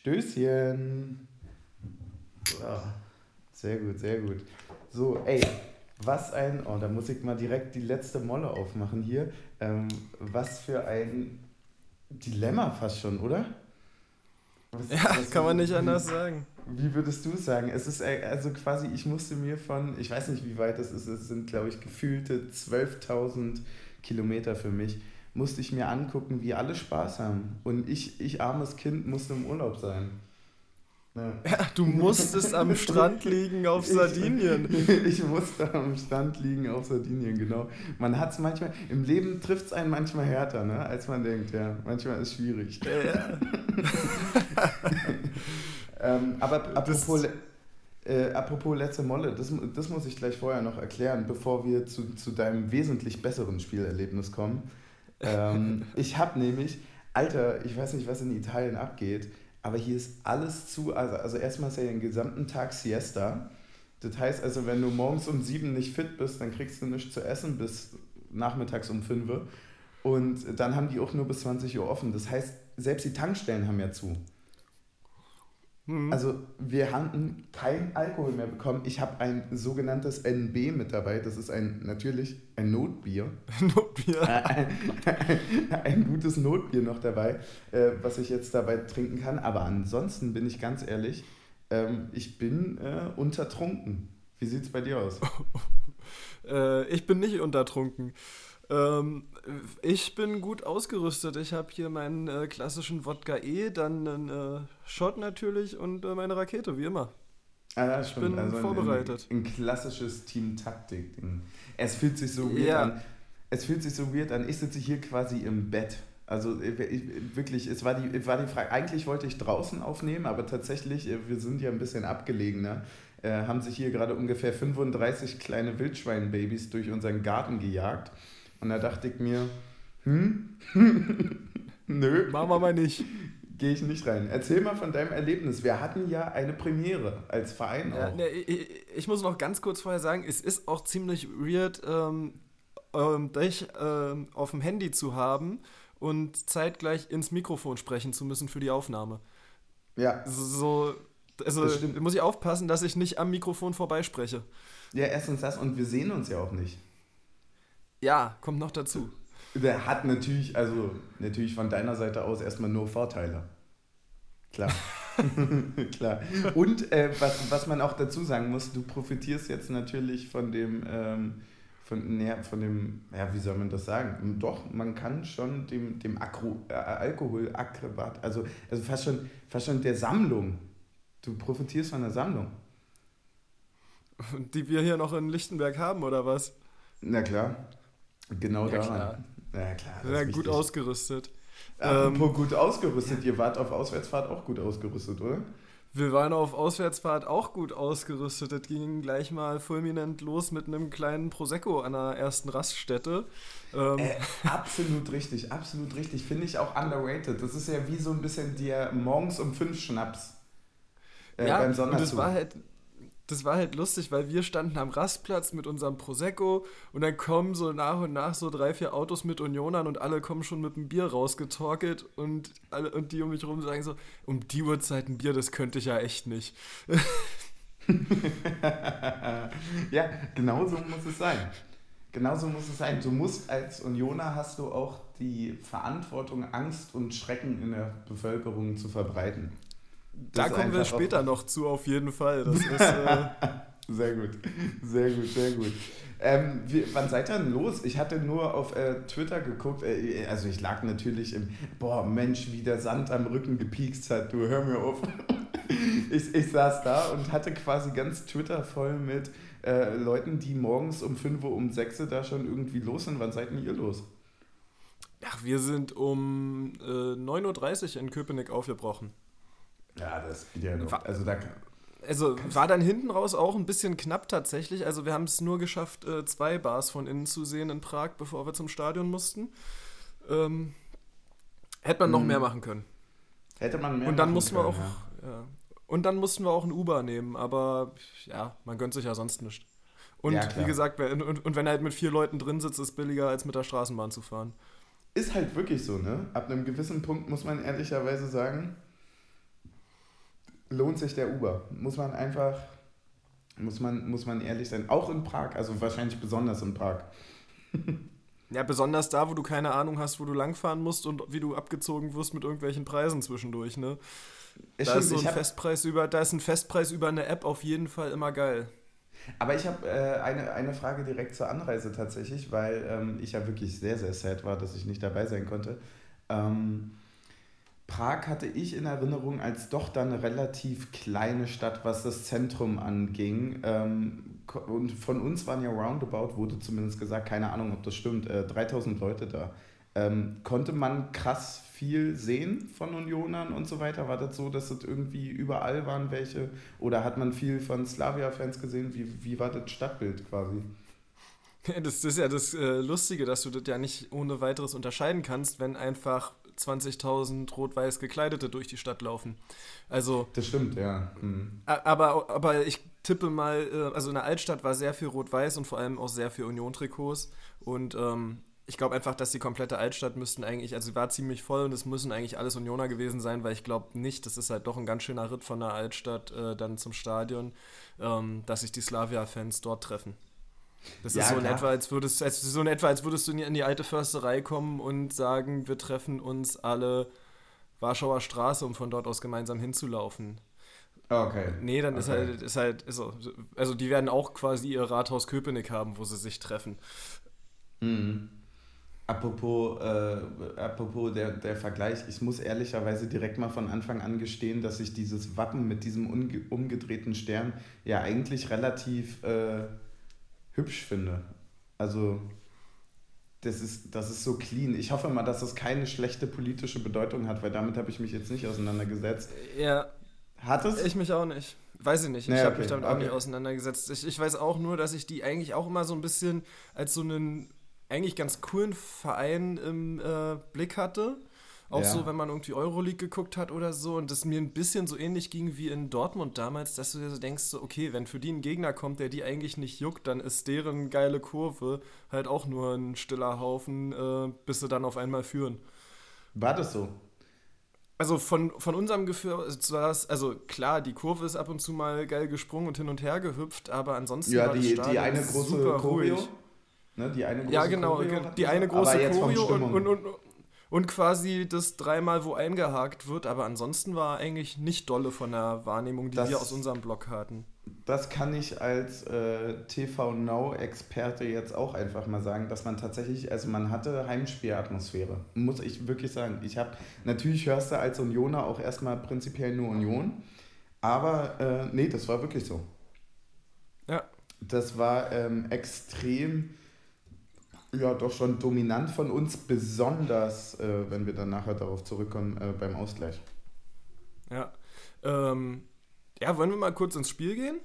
Stößchen. So. Sehr gut, sehr gut. So, ey, was ein, oh, da muss ich mal direkt die letzte Molle aufmachen hier. Ähm, was für ein Dilemma fast schon, oder? Was, ja, was, kann man nicht anders sagen. Wie würdest du sagen? Es ist äh, also quasi, ich musste mir von, ich weiß nicht, wie weit das ist, es sind, glaube ich, gefühlte 12.000 Kilometer für mich, musste ich mir angucken, wie alle Spaß haben. Und ich, ich armes Kind, musste im Urlaub sein. Ja. ja, du musstest am Strand liegen auf Sardinien. Ich, ich musste am Strand liegen auf Sardinien, genau. Man hat es manchmal, im Leben trifft es einen manchmal härter, ne, als man denkt, ja. Manchmal ist es schwierig. Ja. ähm, aber apropos, äh, apropos letzte Molle, das, das muss ich gleich vorher noch erklären, bevor wir zu, zu deinem wesentlich besseren Spielerlebnis kommen. Ähm, ich habe nämlich, Alter, ich weiß nicht, was in Italien abgeht, aber hier ist alles zu. Also, also erstmal ist ja den gesamten Tag Siesta. Das heißt also, wenn du morgens um sieben nicht fit bist, dann kriegst du nichts zu essen bis nachmittags um fünf. Und dann haben die auch nur bis 20 Uhr offen. Das heißt, selbst die Tankstellen haben ja zu. Mhm. Also wir hatten kein Alkohol mehr bekommen. Ich habe ein sogenanntes NB mit dabei. Das ist ein natürlich ein Notbier. Notbier. Ein, ein, ein, gutes Notbier noch dabei, äh, was ich jetzt dabei trinken kann. Aber ansonsten bin ich ganz ehrlich, ähm, ich bin äh, untertrunken. Wie sieht es bei dir aus? äh, ich bin nicht untertrunken. Ähm, ich bin gut ausgerüstet. Ich habe hier meinen äh, klassischen Wodka E, dann einen äh, Shot natürlich und äh, meine Rakete, wie immer. Ah, ja, ich bin also vorbereitet. Ein, ein, klassisches Team-Taktik-Ding. Es fühlt sich so weird ja. an. Es fühlt sich so weird an. Ich sitze hier quasi im Bett. Also ich, wirklich, es war die, war die Frage, eigentlich wollte ich draußen aufnehmen, aber tatsächlich, äh, wir sind ja ein bisschen abgelegener, äh, haben sich hier gerade ungefähr 35 kleine Wildschweinbabys durch unseren Garten gejagt. Und da dachte ich mir, hm? Nö. Machen wir mal nicht. Gehe ich nicht rein. Erzähl mal von deinem Erlebnis. Wir hatten ja eine Premiere als Verein auch. ne, ich, ich, muss noch ganz kurz vorher sagen, es ist auch ziemlich weird, ähm, ähm, dich ähm, auf dem Handy zu haben und zeitgleich ins Mikrofon sprechen zu müssen für die Aufnahme. Ja. So, also muss ich aufpassen, dass ich nicht am Mikrofon vorbeispreche. Ja, erstens das und wir sehen uns ja auch nicht. Ja, kommt noch dazu. Der hat natürlich, also natürlich von deiner Seite aus erstmal nur Vorteile. Klar. Klar. Und äh, was, was man auch dazu sagen muss, du profitierst jetzt natürlich von dem, ähm, von, ne, von dem, ja, wie soll man das sagen? Doch, man kann schon dem, dem Akro, äh, Alkoholakrobat, also, also fast, schon, fast schon der Sammlung. Du profitierst von der Sammlung. Die wir hier noch in Lichtenberg haben, oder was? Na klar. Genau ja, daran. Klar. Ja, klar. Ja, gut ausgerüstet. Apropos ähm, gut ausgerüstet, ihr wart auf Auswärtsfahrt auch gut ausgerüstet, oder? Wir waren auf Auswärtsfahrt auch gut ausgerüstet. Das ging gleich mal fulminant los mit einem kleinen Prosecco an der ersten Raststätte. Ähm. Äh, absolut richtig, absolut richtig. Finde ich auch underrated. Das ist ja wie so ein bisschen der morgens um fünf Schnaps äh, ja, beim Sonderzug. Und das war halt, das war halt lustig, weil wir standen am Rastplatz mit unserem Prosecco und dann kommen so nach und nach so drei, vier Autos mit Unionern und alle kommen schon mit dem Bier rausgetorkelt und, alle, und die um mich rum sagen so, um die Uhrzeit ein Bier, das könnte ich ja echt nicht. ja, genau so muss es sein. Genauso muss es sein. Du musst als Unioner hast du auch die Verantwortung, Angst und Schrecken in der Bevölkerung zu verbreiten da kommen wir später noch zu, auf jeden Fall. Das ist, äh sehr gut, sehr gut, sehr gut. Ähm, wie, wann seid ihr denn los? Ich hatte nur auf äh, Twitter geguckt, äh, also ich lag natürlich im, boah Mensch, wie der Sand am Rücken gepiekst hat, du hör mir auf. ich, ich saß da und hatte quasi ganz Twitter voll mit äh, Leuten, die morgens um 5 Uhr, um 6 Uhr da schon irgendwie los sind. Wann seid denn ihr los? Ach, wir sind um äh, 9.30 Uhr in Köpenick aufgebrochen. Ja, das geht ja noch. Also, da also war dann hinten raus auch ein bisschen knapp tatsächlich. Also wir haben es nur geschafft, äh, zwei Bars von innen zu sehen in Prag, bevor wir zum Stadion mussten. Ähm, hätte man noch mhm. mehr machen können. Hätte man mehr Und dann mussten können, wir auch. Ja. Ja. Und dann mussten wir auch ein Uber nehmen, aber ja, man gönnt sich ja sonst nicht. Und ja, wie gesagt, und, und wenn er halt mit vier Leuten drin sitzt, ist es billiger, als mit der Straßenbahn zu fahren. Ist halt wirklich so, ne? Ab einem gewissen Punkt muss man ehrlicherweise sagen, lohnt sich der Uber. Muss man einfach, muss man, muss man ehrlich sein. Auch in Prag, also wahrscheinlich besonders in Prag. Ja, besonders da, wo du keine Ahnung hast, wo du langfahren musst und wie du abgezogen wirst mit irgendwelchen Preisen zwischendurch, ne? Da stimmt, ist so ein Festpreis über, da ist ein Festpreis über eine App auf jeden Fall immer geil. Aber ich habe äh, eine, eine Frage direkt zur Anreise tatsächlich, weil ähm, ich ja wirklich sehr, sehr sad war, dass ich nicht dabei sein konnte. Ähm, Prag hatte ich in Erinnerung als doch dann eine relativ kleine Stadt, was das Zentrum anging. Ähm, und von uns waren ja roundabout, wurde zumindest gesagt, keine Ahnung, ob das stimmt, äh, 3000 Leute da. Ähm, konnte man krass viel sehen von Unionern und so weiter? War das so, dass das irgendwie überall waren welche? Oder hat man viel von Slavia-Fans gesehen? Wie, wie war das Stadtbild quasi? Das ist ja das äh, Lustige, dass du das ja nicht ohne weiteres unterscheiden kannst, wenn einfach 20.000 rot-weiß Gekleidete durch die Stadt laufen. Also. Das stimmt, ja. Mhm. Aber, aber ich tippe mal, äh, also in der Altstadt war sehr viel rot-weiß und vor allem auch sehr viel Union-Trikots. Und ähm, ich glaube einfach, dass die komplette Altstadt müssten eigentlich, also sie war ziemlich voll und es müssen eigentlich alles Unioner gewesen sein, weil ich glaube nicht, das ist halt doch ein ganz schöner Ritt von der Altstadt äh, dann zum Stadion, ähm, dass sich die Slavia-Fans dort treffen. Das ja, ist so in, etwa, als würdest, als, so in etwa, als würdest du in die alte Försterei kommen und sagen, wir treffen uns alle Warschauer Straße, um von dort aus gemeinsam hinzulaufen. Okay. Nee, dann okay. ist halt, ist halt, ist so. Also die werden auch quasi ihr Rathaus Köpenick haben, wo sie sich treffen. Mhm. Apropos, äh, apropos der, der Vergleich, ich muss ehrlicherweise direkt mal von Anfang an gestehen, dass ich dieses Wappen mit diesem umgedrehten Stern ja eigentlich relativ äh, hübsch finde. Also das ist, das ist so clean. Ich hoffe mal, dass das keine schlechte politische Bedeutung hat, weil damit habe ich mich jetzt nicht auseinandergesetzt. Ja. Hat es? Ich mich auch nicht. Weiß ich nicht. Nee, ich habe okay. mich damit auch okay. nicht auseinandergesetzt. Ich, ich weiß auch nur, dass ich die eigentlich auch immer so ein bisschen als so einen eigentlich ganz coolen Verein im äh, Blick hatte. Auch ja. so, wenn man irgendwie Euroleague geguckt hat oder so und das mir ein bisschen so ähnlich ging wie in Dortmund damals, dass du dir so denkst, so, okay, wenn für die ein Gegner kommt, der die eigentlich nicht juckt, dann ist deren geile Kurve halt auch nur ein stiller Haufen, äh, bis sie dann auf einmal führen. War das so? Also von, von unserem Gefühl war es, also klar, die Kurve ist ab und zu mal geil gesprungen und hin und her gehüpft, aber ansonsten ja, war die, das die eine große super Choreo, ruhig. Ne, die eine große ja, genau, Choreo die eine große Choreo und, und, und, und quasi das dreimal wo eingehakt wird, aber ansonsten war eigentlich nicht dolle von der Wahrnehmung, die das, wir aus unserem Blog hatten. Das kann ich als äh, TV Now-Experte jetzt auch einfach mal sagen, dass man tatsächlich, also man hatte Heimspielatmosphäre, muss ich wirklich sagen. Ich habe, natürlich hörst du als Unioner auch erstmal prinzipiell nur Union, aber äh, nee, das war wirklich so. Ja. Das war ähm, extrem ja, doch schon dominant von uns, besonders äh, wenn wir dann nachher darauf zurückkommen äh, beim Ausgleich. Ja. Ähm, ja, wollen wir mal kurz ins Spiel gehen?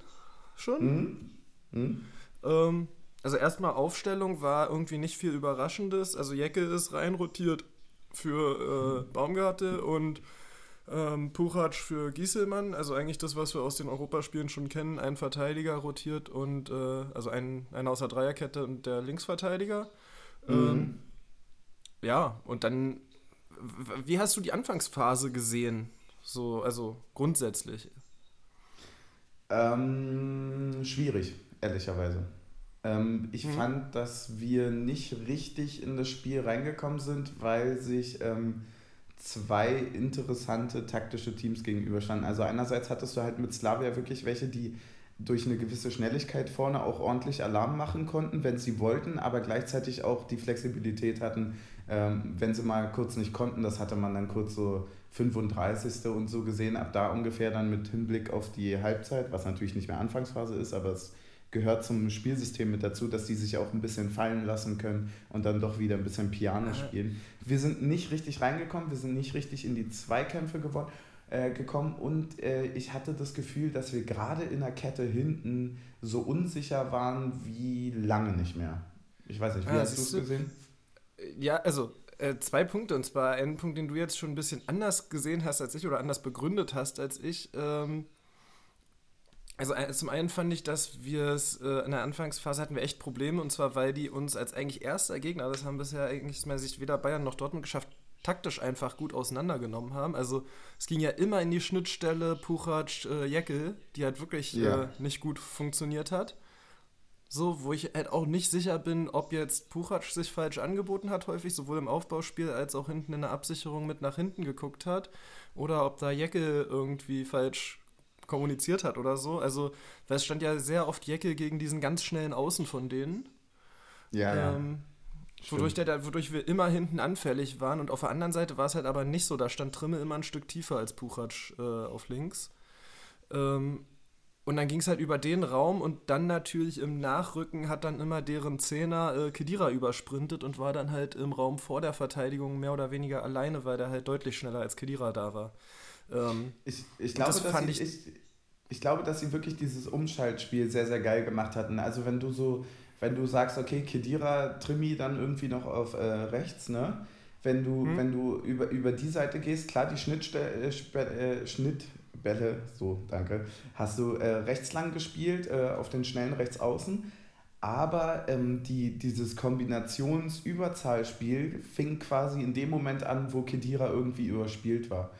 Schon? Mhm. Mhm. Ähm, also erstmal Aufstellung war irgendwie nicht viel Überraschendes. Also Jecke ist reinrotiert für äh, Baumgarte und ähm, Puchatsch für Gieselmann. Also eigentlich das, was wir aus den Europaspielen schon kennen. Ein Verteidiger rotiert und äh, also ein, einer aus der Dreierkette und der Linksverteidiger. Mhm. Ähm, ja, und dann, wie hast du die Anfangsphase gesehen? So, also grundsätzlich. Ähm, schwierig, ehrlicherweise. Ähm, ich mhm. fand, dass wir nicht richtig in das Spiel reingekommen sind, weil sich ähm, zwei interessante taktische Teams gegenüberstanden. Also einerseits hattest du halt mit Slavia wirklich welche, die durch eine gewisse Schnelligkeit vorne auch ordentlich Alarm machen konnten, wenn sie wollten, aber gleichzeitig auch die Flexibilität hatten, ähm, wenn sie mal kurz nicht konnten, das hatte man dann kurz so 35. und so gesehen, ab da ungefähr dann mit Hinblick auf die Halbzeit, was natürlich nicht mehr Anfangsphase ist, aber es gehört zum Spielsystem mit dazu, dass die sich auch ein bisschen fallen lassen können und dann doch wieder ein bisschen Piano spielen. Wir sind nicht richtig reingekommen, wir sind nicht richtig in die Zweikämpfe geworden äh, gekommen und äh, ich hatte das Gefühl, dass wir gerade in der Kette hinten so unsicher waren wie lange nicht mehr. Ich weiß nicht, wie ja, hast du es gesehen? Ja, also äh, zwei Punkte und zwar einen Punkt, den du jetzt schon ein bisschen anders gesehen hast als ich oder anders begründet hast als ich. Ähm, also äh, zum einen fand ich, dass wir es äh, in der Anfangsphase hatten wir echt Probleme und zwar, weil die uns als eigentlich erster Gegner, das haben bisher eigentlich aus meiner Sicht weder Bayern noch Dortmund geschafft, taktisch einfach gut auseinandergenommen haben. Also es ging ja immer in die Schnittstelle Puchac, äh, Jeckel, die halt wirklich ja. äh, nicht gut funktioniert hat. So, wo ich halt auch nicht sicher bin, ob jetzt Puchac sich falsch angeboten hat, häufig, sowohl im Aufbauspiel als auch hinten in der Absicherung mit nach hinten geguckt hat. Oder ob da Jeckel irgendwie falsch kommuniziert hat oder so. Also, weil es stand ja sehr oft Jeckel gegen diesen ganz schnellen Außen von denen. Ja, ähm, ja. Wodurch, der, wodurch wir immer hinten anfällig waren. Und auf der anderen Seite war es halt aber nicht so. Da stand Trimmel immer ein Stück tiefer als Puchac äh, auf links. Ähm, und dann ging es halt über den Raum und dann natürlich im Nachrücken hat dann immer deren Zehner äh, Kedira übersprintet und war dann halt im Raum vor der Verteidigung mehr oder weniger alleine, weil der halt deutlich schneller als Kedira da war. Ähm, ich, ich, glaube, das dass ich, ich, ich glaube, dass sie wirklich dieses Umschaltspiel sehr, sehr geil gemacht hatten. Also wenn du so, wenn du sagst, okay, Kedira, Trimi dann irgendwie noch auf äh, rechts, ne? Wenn du, hm. wenn du über, über die Seite gehst, klar, die Schnittstelle, äh, äh Schnitt, Bälle, so, danke, hast du äh, rechts lang gespielt, äh, auf den schnellen Rechtsaußen. Aber ähm, die, dieses Kombinationsüberzahlspiel fing quasi in dem Moment an, wo Kedira irgendwie überspielt war.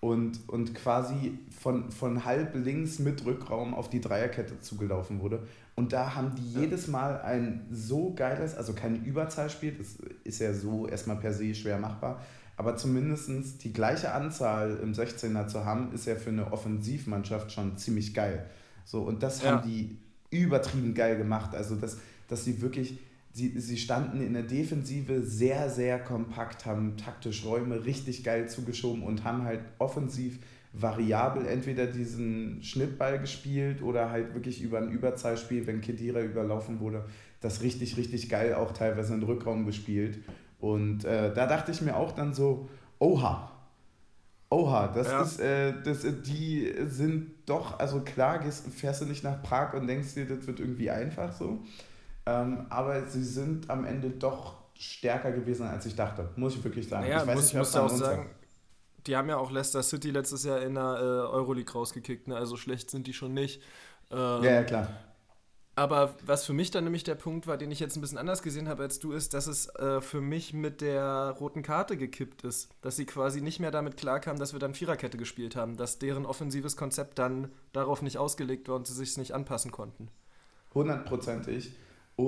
Und, und quasi von, von halb links mit Rückraum auf die Dreierkette zugelaufen wurde. Und da haben die jedes Mal ein so geiles, also kein Überzahlspiel, das ist ja so erstmal per se schwer machbar, aber zumindest die gleiche Anzahl im 16er zu haben, ist ja für eine Offensivmannschaft schon ziemlich geil. So, und das ja. haben die übertrieben geil gemacht. Also, dass, dass sie wirklich, sie, sie standen in der Defensive sehr, sehr kompakt, haben taktisch Räume richtig geil zugeschoben und haben halt offensiv variabel entweder diesen Schnittball gespielt oder halt wirklich über ein Überzahlspiel, wenn Kedira überlaufen wurde, das richtig, richtig geil auch teilweise in den Rückraum gespielt. Und äh, da dachte ich mir auch dann so, oha, oha, das ja. ist, äh, das, die sind doch, also klar, gehst, fährst du nicht nach Prag und denkst dir, das wird irgendwie einfach so. Ähm, aber sie sind am Ende doch stärker gewesen, als ich dachte, muss ich wirklich sagen. Ja, ich weiß muss, nicht, muss auch sagen, die haben ja auch Leicester City letztes Jahr in der äh, Euroleague rausgekickt, ne? also schlecht sind die schon nicht. Ähm, ja, ja, klar. Aber was für mich dann nämlich der Punkt war, den ich jetzt ein bisschen anders gesehen habe als du, ist, dass es äh, für mich mit der roten Karte gekippt ist. Dass sie quasi nicht mehr damit klarkamen, dass wir dann Viererkette gespielt haben. Dass deren offensives Konzept dann darauf nicht ausgelegt war und sie sich es nicht anpassen konnten. Hundertprozentig.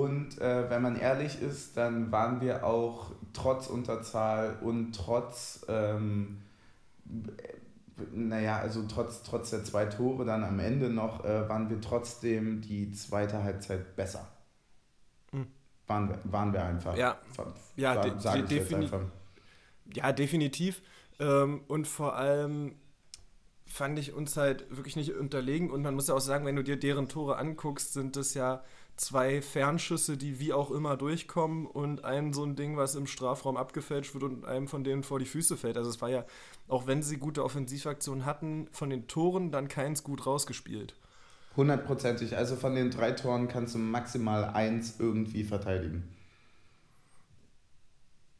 Und äh, wenn man ehrlich ist, dann waren wir auch trotz Unterzahl und trotz ähm, naja, also trotz, trotz der zwei Tore dann am Ende noch, äh, waren wir trotzdem die zweite Halbzeit besser. Mhm. Waren, wir, waren wir einfach. Ja, ja, de de defini ja definitiv. Ähm, und vor allem fand ich uns halt wirklich nicht unterlegen. Und man muss ja auch sagen, wenn du dir deren Tore anguckst, sind das ja zwei Fernschüsse, die wie auch immer durchkommen und ein so ein Ding, was im Strafraum abgefälscht wird und einem von denen vor die Füße fällt. Also es war ja, auch wenn sie gute Offensivaktionen hatten, von den Toren dann keins gut rausgespielt. Hundertprozentig. Also von den drei Toren kannst du maximal eins irgendwie verteidigen.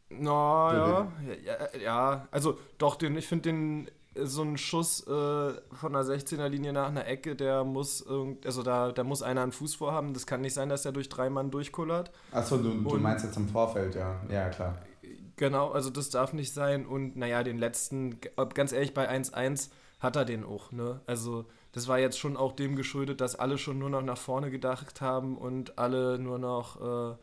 Na, ja, ja, ja, also doch, den, ich finde den so ein Schuss äh, von der 16er Linie nach einer Ecke, der muss also da, da muss einer einen Fuß vorhaben. Das kann nicht sein, dass er durch drei Mann durchkullert. Achso, du, du meinst jetzt im Vorfeld, ja. Ja, klar. Genau, also das darf nicht sein. Und naja, den letzten, ganz ehrlich, bei 1-1 hat er den auch, ne? Also das war jetzt schon auch dem geschuldet, dass alle schon nur noch nach vorne gedacht haben und alle nur noch äh,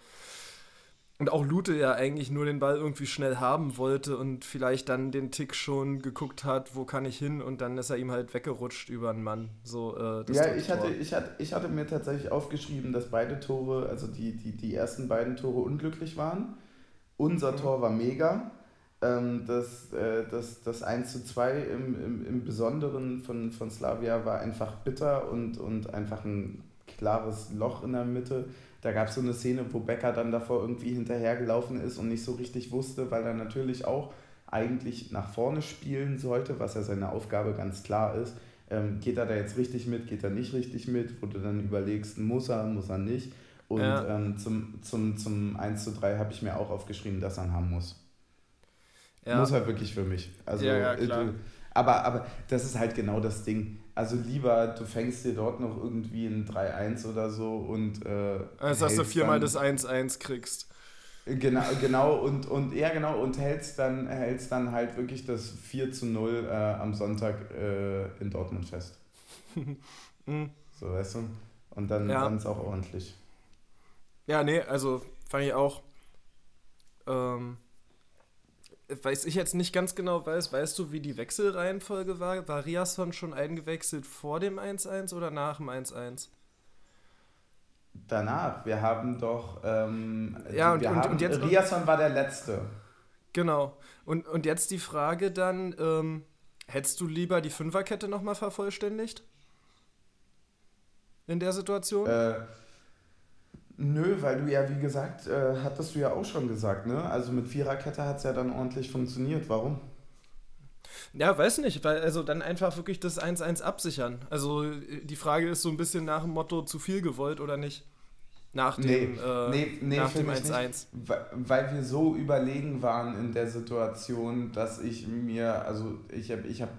und auch Lute ja eigentlich nur den Ball irgendwie schnell haben wollte und vielleicht dann den Tick schon geguckt hat, wo kann ich hin und dann ist er ihm halt weggerutscht über einen Mann. So, äh, ja, ich hatte, ich, hatte, ich hatte mir tatsächlich aufgeschrieben, dass beide Tore, also die, die, die ersten beiden Tore unglücklich waren. Unser mhm. Tor war mega. Ähm, das, äh, das, das 1 zu 2 im, im, im Besonderen von, von Slavia war einfach bitter und, und einfach ein klares Loch in der Mitte da gab es so eine Szene, wo Becker dann davor irgendwie hinterhergelaufen ist und nicht so richtig wusste, weil er natürlich auch eigentlich nach vorne spielen sollte, was ja seine Aufgabe ganz klar ist. Ähm, geht er da jetzt richtig mit, geht er nicht richtig mit, wo du dann überlegst, muss er, muss er nicht. Und ja. ähm, zum, zum, zum 1 zu 3 habe ich mir auch aufgeschrieben, dass er ihn haben muss. Ja. Muss er wirklich für mich. Also, ja, ja, klar. Äh, aber, aber das ist halt genau das Ding. Also lieber, du fängst dir dort noch irgendwie ein 3-1 oder so und. Äh, also, dass du viermal das 1-1 kriegst. Genau, genau, und, und ja genau, und hältst dann, hältst dann halt wirklich das 4 zu 0 äh, am Sonntag äh, in Dortmund fest. mhm. So, weißt du? Und dann ja. es auch ordentlich. Ja, nee, also fand ich auch. Ähm, weiß ich jetzt nicht ganz genau weiß, weißt du, wie die Wechselreihenfolge war? War Riasson schon eingewechselt vor dem 1-1 oder nach dem 1-1? Danach. Wir haben doch. Ähm, ja, und, und, haben, und jetzt. Riasson war der Letzte. Genau. Und, und jetzt die Frage dann: ähm, Hättest du lieber die Fünferkette nochmal vervollständigt? In der Situation? Äh, nö, weil du ja, wie gesagt, äh, hattest du ja auch schon gesagt, ne? Also mit Viererkette hat es ja dann ordentlich funktioniert. Warum? Ja, weiß nicht, weil also dann einfach wirklich das 1-1 absichern. Also die Frage ist so ein bisschen nach dem Motto zu viel gewollt oder nicht. Nach dem, nee, äh, nee, nee, nach dem 1-1. Weil wir so überlegen waren in der Situation, dass ich mir, also ich habe ich hab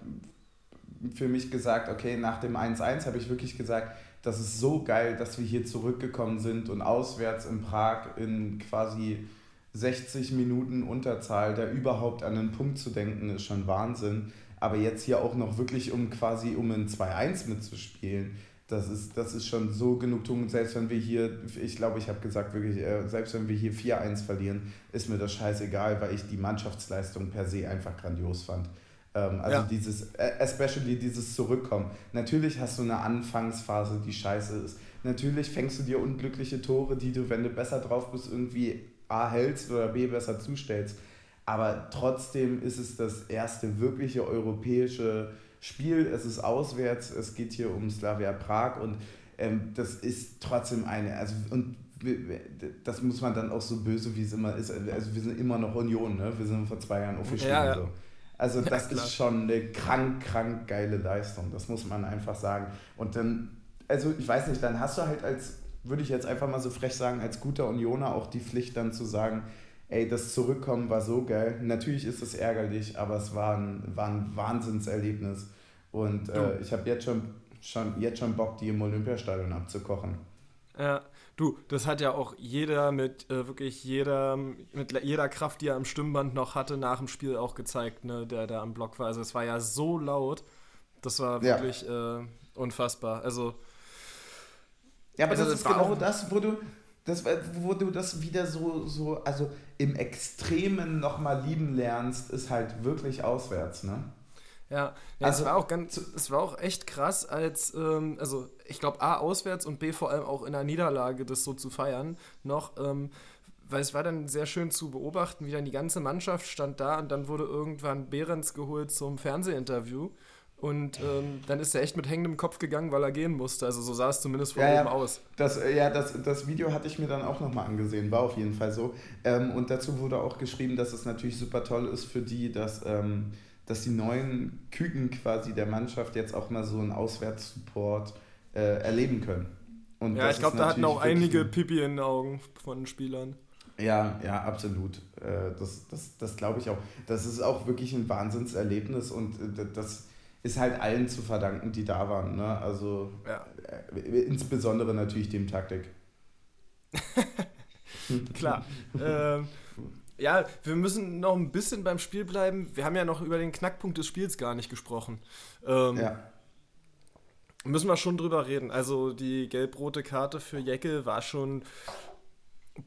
für mich gesagt, okay, nach dem 1-1 habe ich wirklich gesagt, das ist so geil, dass wir hier zurückgekommen sind und auswärts in Prag in quasi 60 Minuten Unterzahl, da überhaupt an einen Punkt zu denken, ist schon Wahnsinn. Aber jetzt hier auch noch wirklich, um quasi um ein 2-1 mitzuspielen, das ist, das ist schon so Genugtuung. Selbst wenn wir hier, ich glaube, ich habe gesagt, wirklich, äh, selbst wenn wir hier 4-1 verlieren, ist mir das scheißegal, weil ich die Mannschaftsleistung per se einfach grandios fand. Ähm, also ja. dieses, äh, especially dieses Zurückkommen. Natürlich hast du eine Anfangsphase, die scheiße ist. Natürlich fängst du dir unglückliche Tore, die du, wenn du besser drauf bist, irgendwie A hältst oder B besser zustellst. Aber trotzdem ist es das erste wirkliche europäische Spiel. Es ist auswärts, es geht hier um Slavia Prag und ähm, das ist trotzdem eine, also und das muss man dann auch so böse, wie es immer ist. Also wir sind immer noch Union, ne? Wir sind vor zwei Jahren aufgestiegen. Ja, ja. So. Also das ja, ist schon eine krank, krank geile Leistung. Das muss man einfach sagen. Und dann, also ich weiß nicht, dann hast du halt als, würde ich jetzt einfach mal so frech sagen, als guter Unioner auch die Pflicht dann zu sagen, ey, das Zurückkommen war so geil. Natürlich ist es ärgerlich, aber es war ein, war ein Wahnsinnserlebnis. Und äh, ich habe jetzt schon, schon, jetzt schon Bock, die im Olympiastadion abzukochen. Ja, Du, das hat ja auch jeder mit äh, wirklich jeder, mit jeder Kraft, die er am Stimmband noch hatte, nach dem Spiel auch gezeigt, ne, der da am Block war. Also es war ja so laut. Das war wirklich ja. äh, unfassbar. Also. Ja, aber also das, ist genau das, wo du, das, wo du das wieder so, so, also im Extremen nochmal lieben lernst, ist halt wirklich auswärts, ne? Ja, ja also, es war auch ganz, es war auch echt krass, als, ähm, also ich glaube A auswärts und B vor allem auch in der Niederlage das so zu feiern noch, ähm, weil es war dann sehr schön zu beobachten, wie dann die ganze Mannschaft stand da und dann wurde irgendwann Behrens geholt zum Fernsehinterview und ähm, dann ist er echt mit hängendem Kopf gegangen, weil er gehen musste. Also so sah es zumindest von ja, oben ja. aus. Das, äh, ja, das, das Video hatte ich mir dann auch nochmal angesehen, war auf jeden Fall so. Ähm, und dazu wurde auch geschrieben, dass es natürlich super toll ist für die, dass ähm, dass die neuen Küken quasi der Mannschaft jetzt auch mal so einen Auswärtssupport äh, erleben können. Und ja, ich glaube, da hatten auch einige Pipi in den Augen von den Spielern. Ja, ja, absolut. Äh, das das, das glaube ich auch. Das ist auch wirklich ein Wahnsinnserlebnis und äh, das ist halt allen zu verdanken, die da waren. Ne? Also ja. Äh, insbesondere natürlich dem Taktik. Klar. ähm, ja, wir müssen noch ein bisschen beim Spiel bleiben. Wir haben ja noch über den Knackpunkt des Spiels gar nicht gesprochen. Ähm, ja. Müssen wir schon drüber reden. Also die gelb-rote Karte für Jeckel war schon.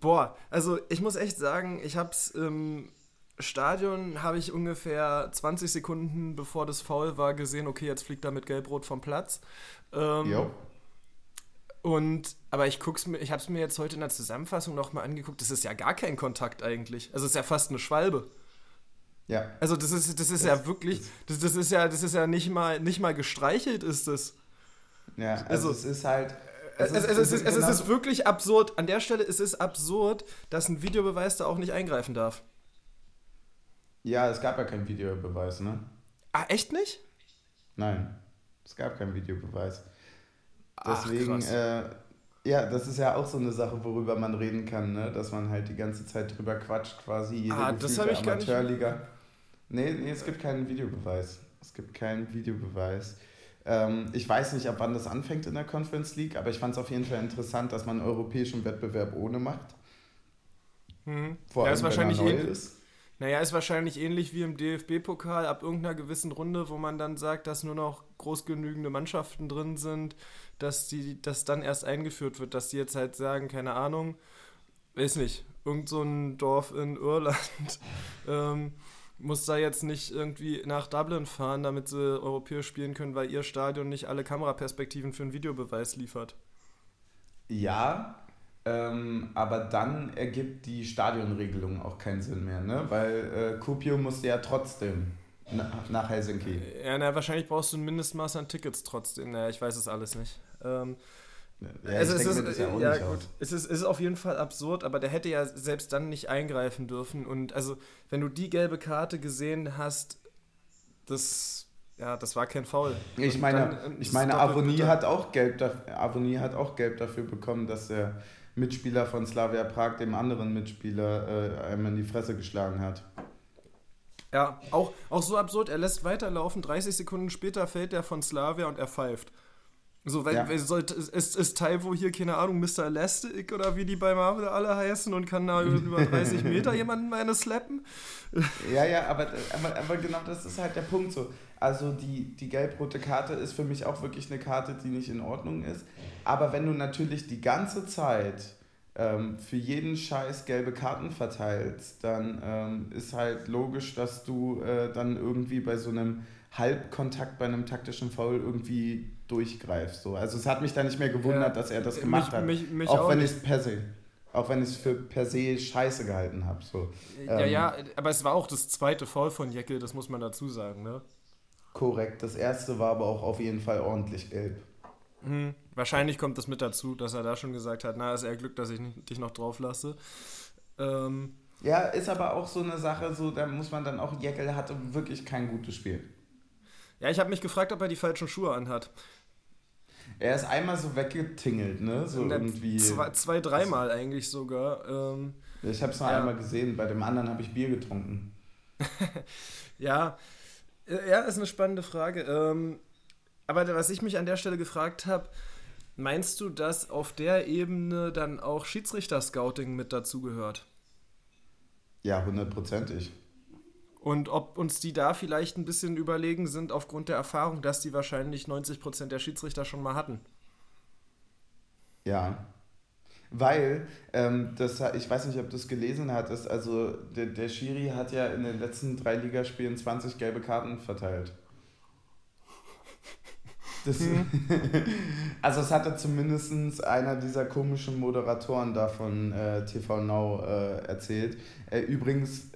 Boah, also ich muss echt sagen, ich hab's im Stadion habe ich ungefähr 20 Sekunden bevor das Foul war gesehen, okay, jetzt fliegt er mit Gelb-Rot vom Platz. Ähm, jo. Und, aber ich guck's mir, ich habe es mir jetzt heute in der Zusammenfassung nochmal angeguckt, das ist ja gar kein Kontakt eigentlich. Also es ist ja fast eine Schwalbe. Ja. Also das ist, das ist das, ja wirklich, das, das ist ja, das ist ja nicht mal, nicht mal gestreichelt ist das. Ja, also, also es ist halt. Es, es, es, ist, es, ist wirklich absurd. An der Stelle ist es absurd, dass ein Videobeweis da auch nicht eingreifen darf. Ja, es gab ja keinen Videobeweis, ne? Ah, echt nicht? Nein, es gab keinen Videobeweis. Deswegen, Ach, äh, ja, das ist ja auch so eine Sache, worüber man reden kann, ne? dass man halt die ganze Zeit drüber quatscht, quasi jede ah, das ich Amateurliga. Gar nicht. Nee, nee, es gibt keinen Videobeweis. Es gibt keinen Videobeweis. Ähm, ich weiß nicht, ab wann das anfängt in der Conference League, aber ich fand es auf jeden Fall interessant, dass man einen europäischen Wettbewerb ohne macht. Mhm. Vor ja, allem, ist wahrscheinlich wenn er neu ist. Naja, ist wahrscheinlich ähnlich wie im DFB-Pokal ab irgendeiner gewissen Runde, wo man dann sagt, dass nur noch groß genügende Mannschaften drin sind, dass die, das dann erst eingeführt wird, dass die jetzt halt sagen, keine Ahnung, weiß nicht, irgend so ein Dorf in Irland ähm, muss da jetzt nicht irgendwie nach Dublin fahren, damit sie europäisch spielen können, weil ihr Stadion nicht alle Kameraperspektiven für einen Videobeweis liefert. Ja, ähm, aber dann ergibt die Stadionregelung auch keinen Sinn mehr, ne? Weil äh, Kuopio musste ja trotzdem nach Helsinki. Ja, na, wahrscheinlich brauchst du ein Mindestmaß an Tickets trotzdem. Naja, ich weiß es alles nicht. Ähm, ja, also es ist, ja, ja. Es ist, ist auf jeden Fall absurd, aber der hätte ja selbst dann nicht eingreifen dürfen. Und also, wenn du die gelbe Karte gesehen hast, das, ja, das war kein Foul. Ich meine, dann, ich meine Avonie hat auch gelb, Avonie hat auch gelb dafür bekommen, dass er Mitspieler von Slavia Prag dem anderen Mitspieler äh, einmal in die Fresse geschlagen hat. Ja, auch, auch so absurd. Er lässt weiterlaufen, 30 Sekunden später fällt er von Slavia und er pfeift. So, weil, ja. sollte, ist, ist Taiwo hier, keine Ahnung, Mr. Elastic oder wie die bei Marvel alle heißen und kann da über 30 Meter jemanden meine slappen? Ja, ja, aber, aber, aber genau das ist halt der Punkt so. Also die, die gelb-rote Karte ist für mich auch wirklich eine Karte, die nicht in Ordnung ist. Aber wenn du natürlich die ganze Zeit ähm, für jeden Scheiß gelbe Karten verteilst, dann ähm, ist halt logisch, dass du äh, dann irgendwie bei so einem Halbkontakt bei einem taktischen Foul irgendwie durchgreifst. So. Also es hat mich da nicht mehr gewundert, ja, dass er das gemacht mich, hat. Mich, mich auch, auch, wenn ich es per se, auch wenn ich es für per se scheiße gehalten habe. So. Ja, ähm, ja, aber es war auch das zweite Foul von Jeckel, das muss man dazu sagen, ne? Korrekt. Das erste war aber auch auf jeden Fall ordentlich gelb. Hm. Wahrscheinlich kommt das mit dazu, dass er da schon gesagt hat, na, ist eher Glück, dass ich dich noch drauf lasse. Ähm, ja, ist aber auch so eine Sache, so da muss man dann auch, Jeckel hatte wirklich kein gutes Spiel. Ja, ich habe mich gefragt, ob er die falschen Schuhe anhat. Er ist einmal so weggetingelt, ne? So irgendwie. Zwei, zwei dreimal eigentlich sogar. Ähm, ich habe es nur ja. einmal gesehen, bei dem anderen habe ich Bier getrunken. ja, ja, ist eine spannende Frage. Ähm, aber was ich mich an der Stelle gefragt habe, meinst du, dass auf der Ebene dann auch Schiedsrichter-Scouting mit dazugehört? Ja, hundertprozentig. Und ob uns die da vielleicht ein bisschen überlegen sind aufgrund der Erfahrung, dass die wahrscheinlich 90% der Schiedsrichter schon mal hatten. Ja. Weil, ähm, das, ich weiß nicht, ob du es gelesen hattest, also der, der Schiri hat ja in den letzten drei Ligaspielen 20 gelbe Karten verteilt. Das, mhm. also es hatte zumindest einer dieser komischen Moderatoren da von äh, TV Now äh, erzählt. Äh, übrigens,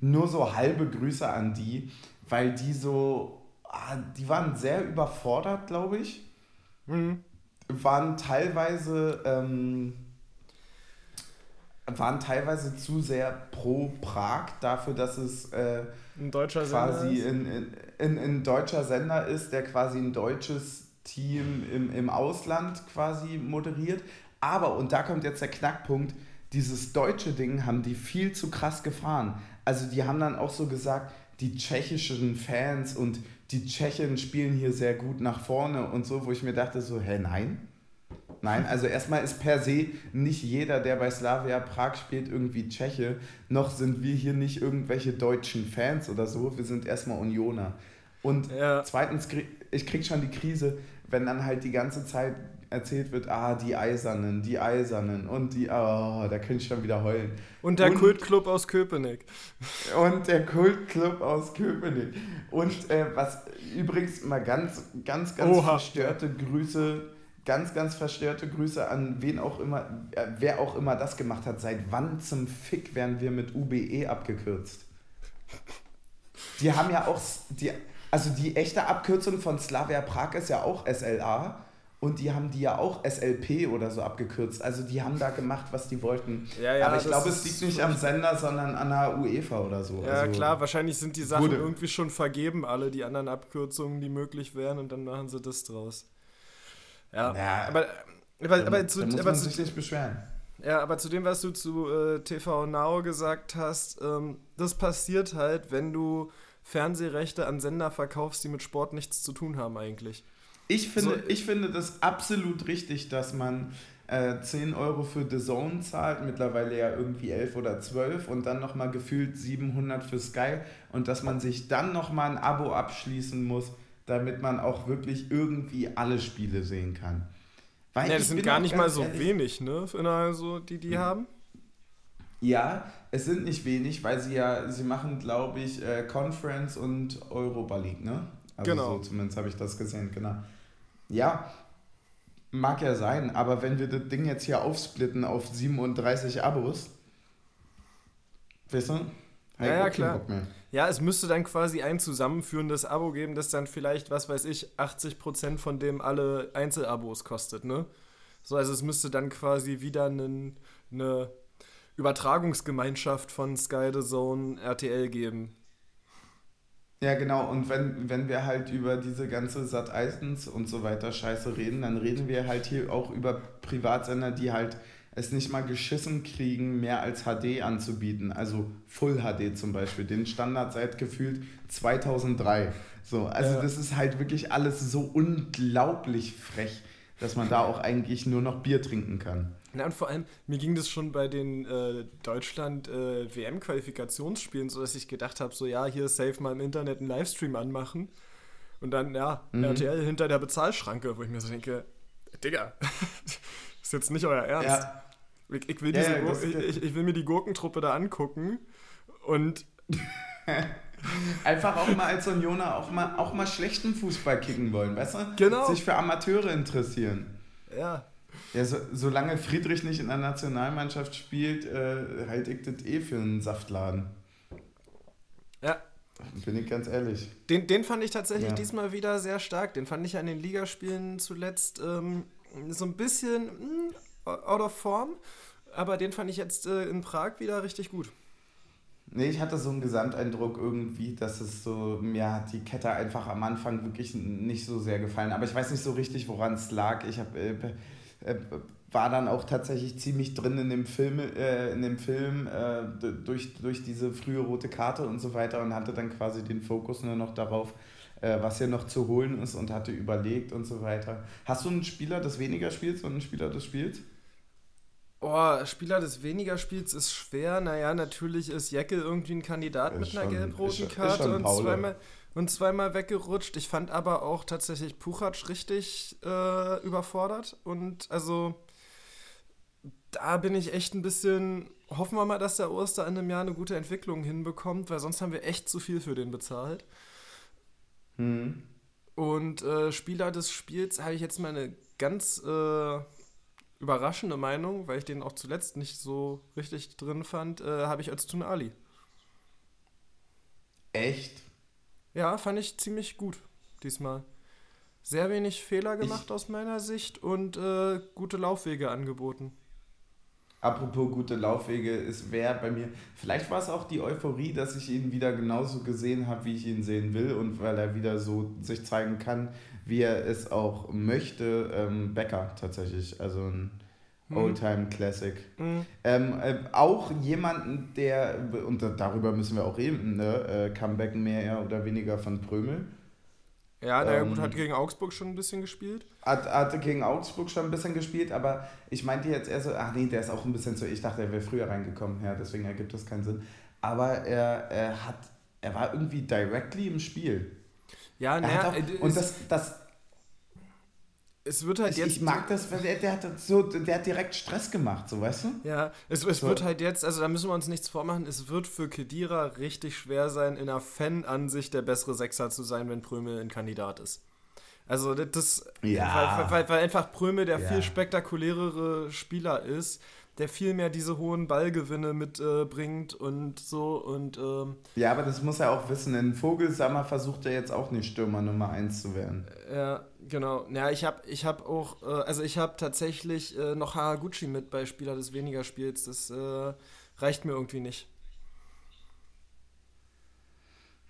nur so halbe Grüße an die, weil die so, ah, die waren sehr überfordert, glaube ich. Mhm. Waren teilweise, ähm, waren teilweise zu sehr pro Prag dafür, dass es äh, ein deutscher quasi Sender in, in, in, deutscher Sender ist, der quasi ein deutsches Team im, im Ausland quasi moderiert. Aber, und da kommt jetzt der Knackpunkt, dieses deutsche Ding haben die viel zu krass gefahren. Also die haben dann auch so gesagt, die tschechischen Fans und die Tschechen spielen hier sehr gut nach vorne und so, wo ich mir dachte so, hä, nein? Nein, also erstmal ist per se nicht jeder, der bei Slavia Prag spielt, irgendwie Tscheche. Noch sind wir hier nicht irgendwelche deutschen Fans oder so. Wir sind erstmal Unioner. Und ja. zweitens, ich krieg schon die Krise, wenn dann halt die ganze Zeit erzählt wird, ah, die Eisernen, die Eisernen und die, oh, da könnte ich schon wieder heulen. Und der und, Kultclub aus Köpenick. Und der Kultclub aus Köpenick. Und äh, was übrigens mal ganz, ganz, ganz Oha. verstörte Grüße, ganz, ganz verstörte Grüße an wen auch immer, äh, wer auch immer das gemacht hat. Seit wann zum Fick werden wir mit UBE abgekürzt? Die haben ja auch, die, also die echte Abkürzung von Slavia Prag ist ja auch SLA. Und die haben die ja auch SLP oder so abgekürzt. Also die haben da gemacht, was die wollten. Ja, ja, Aber ich glaube, es liegt nicht am Sender, sondern an der UEFA oder so. Ja, also klar, wahrscheinlich sind die Sachen wurde. irgendwie schon vergeben, alle die anderen Abkürzungen, die möglich wären, und dann machen sie das draus. Ja, ja aber, aber, dann, aber zu, dann muss aber man sich nicht beschweren. Ja, aber zu dem, was du zu äh, TV Now gesagt hast, ähm, das passiert halt, wenn du Fernsehrechte an Sender verkaufst, die mit Sport nichts zu tun haben eigentlich. Ich finde, so, ich finde das absolut richtig, dass man äh, 10 Euro für The Zone zahlt, mittlerweile ja irgendwie 11 oder 12 und dann nochmal gefühlt 700 für Sky und dass man sich dann nochmal ein Abo abschließen muss, damit man auch wirklich irgendwie alle Spiele sehen kann. Weil ja, das sind gar nicht mal so ehrlich, wenig, ne? Also, die die mhm. haben. Ja, es sind nicht wenig, weil sie ja, sie machen, glaube ich, äh, Conference und Europa League, ne? Also genau. So zumindest habe ich das gesehen, genau. Ja, mag ja sein, aber wenn wir das Ding jetzt hier aufsplitten auf 37 Abos, weißt du? Ja, ja, klar. Ja, es müsste dann quasi ein zusammenführendes Abo geben, das dann vielleicht, was weiß ich, 80% von dem alle Einzelabos kostet, ne? So, also es müsste dann quasi wieder einen, eine Übertragungsgemeinschaft von Sky The Zone RTL geben. Ja, genau. Und wenn, wenn wir halt über diese ganze Sat 1 und so weiter Scheiße reden, dann reden wir halt hier auch über Privatsender, die halt es nicht mal geschissen kriegen, mehr als HD anzubieten. Also Full HD zum Beispiel. Den Standard seit gefühlt 2003. So, also ja. das ist halt wirklich alles so unglaublich frech, dass man da auch eigentlich nur noch Bier trinken kann. Na und vor allem, mir ging das schon bei den äh, Deutschland-WM-Qualifikationsspielen äh, so, dass ich gedacht habe, so ja, hier safe mal im Internet einen Livestream anmachen. Und dann, ja, mhm. RTL hinter der Bezahlschranke, wo ich mir so denke, Digga, ist jetzt nicht euer Ernst. Ja. Ich, ich, will ja, ja, ich, ich, will mir die Gurkentruppe da angucken und. Einfach auch mal als Unioner auch mal, auch mal schlechten Fußball kicken wollen, weißt du? Genau. Sich für Amateure interessieren. Ja. Ja, so, solange Friedrich nicht in der Nationalmannschaft spielt, äh, halte ich das eh für einen Saftladen. Ja. Bin ich ganz ehrlich. Den, den fand ich tatsächlich ja. diesmal wieder sehr stark. Den fand ich an den Ligaspielen zuletzt ähm, so ein bisschen mh, hm, out of form. Aber den fand ich jetzt äh, in Prag wieder richtig gut. Nee, ich hatte so einen Gesamteindruck irgendwie, dass es so, mir hat die Kette einfach am Anfang wirklich nicht so sehr gefallen. Aber ich weiß nicht so richtig, woran es lag. Ich habe äh, äh, war dann auch tatsächlich ziemlich drin in dem Film, äh, in dem Film äh, durch, durch diese frühe rote Karte und so weiter und hatte dann quasi den Fokus nur noch darauf, äh, was hier noch zu holen ist und hatte überlegt und so weiter. Hast du einen Spieler des weniger Spiels und einen Spieler des Spiels? Oh, Spieler des weniger Spiels ist schwer. Naja, natürlich ist Jeckel irgendwie ein Kandidat ist mit einer gelb-roten Karte und zweimal, und zweimal weggerutscht. Ich fand aber auch tatsächlich Puchatsch richtig äh, überfordert. Und also da bin ich echt ein bisschen. Hoffen wir mal, dass der Oster in einem Jahr eine gute Entwicklung hinbekommt, weil sonst haben wir echt zu viel für den bezahlt. Mhm. Und äh, Spieler des Spiels habe ich jetzt mal eine ganz äh, überraschende Meinung, weil ich den auch zuletzt nicht so richtig drin fand, äh, habe ich als Tunali. Echt? Ja, fand ich ziemlich gut diesmal. Sehr wenig Fehler gemacht ich, aus meiner Sicht und äh, gute Laufwege angeboten. Apropos gute Laufwege, es wäre bei mir, vielleicht war es auch die Euphorie, dass ich ihn wieder genauso gesehen habe, wie ich ihn sehen will und weil er wieder so sich zeigen kann, wie er es auch möchte. Ähm, Becker tatsächlich, also ein Mhm. Oldtime Classic. Mhm. Ähm, äh, auch jemanden, der, und darüber müssen wir auch reden, ne? Äh, Comeback mehr oder weniger von Prömel. Ja, der ähm, hat gegen Augsburg schon ein bisschen gespielt. Hat, hatte gegen Augsburg schon ein bisschen gespielt, aber ich meinte jetzt eher so, ach nee, der ist auch ein bisschen so, ich dachte, er wäre früher reingekommen, ja, deswegen ergibt das keinen Sinn. Aber er, er hat, er war irgendwie directly im Spiel. Ja, naja, und das, das, es wird halt ich, jetzt. Ich mag das, weil der, der, hat so, der hat direkt Stress gemacht, so weißt du? Ja, es, es so. wird halt jetzt, also da müssen wir uns nichts vormachen, es wird für Kedira richtig schwer sein, in einer Fan-Ansicht der bessere Sechser zu sein, wenn Prömel ein Kandidat ist. Also das, ja. weil, weil, weil einfach Prömel der ja. viel spektakulärere Spieler ist der viel mehr diese hohen Ballgewinne mitbringt äh, und so und ähm, Ja, aber das muss er auch wissen. In Vogelsammer versucht er jetzt auch nicht Stürmer Nummer 1 zu werden. Ja, genau. Ja, ich habe ich hab auch, äh, also ich habe tatsächlich äh, noch Haraguchi mit bei Spieler des weniger Spiels. Das äh, reicht mir irgendwie nicht.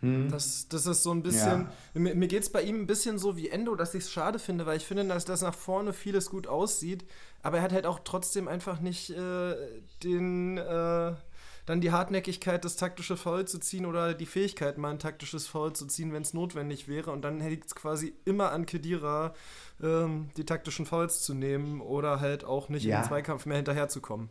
Hm. Das, das ist so ein bisschen. Ja. Mir, mir geht es bei ihm ein bisschen so wie Endo, dass ich es schade finde, weil ich finde, dass das nach vorne vieles gut aussieht. Aber er hat halt auch trotzdem einfach nicht äh, den, äh, dann die Hartnäckigkeit, das taktische Foul zu ziehen oder die Fähigkeit, mal ein taktisches Foul zu ziehen, wenn es notwendig wäre. Und dann liegt es quasi immer an Kedira, ähm, die taktischen Fouls zu nehmen oder halt auch nicht ja. in den Zweikampf mehr hinterherzukommen.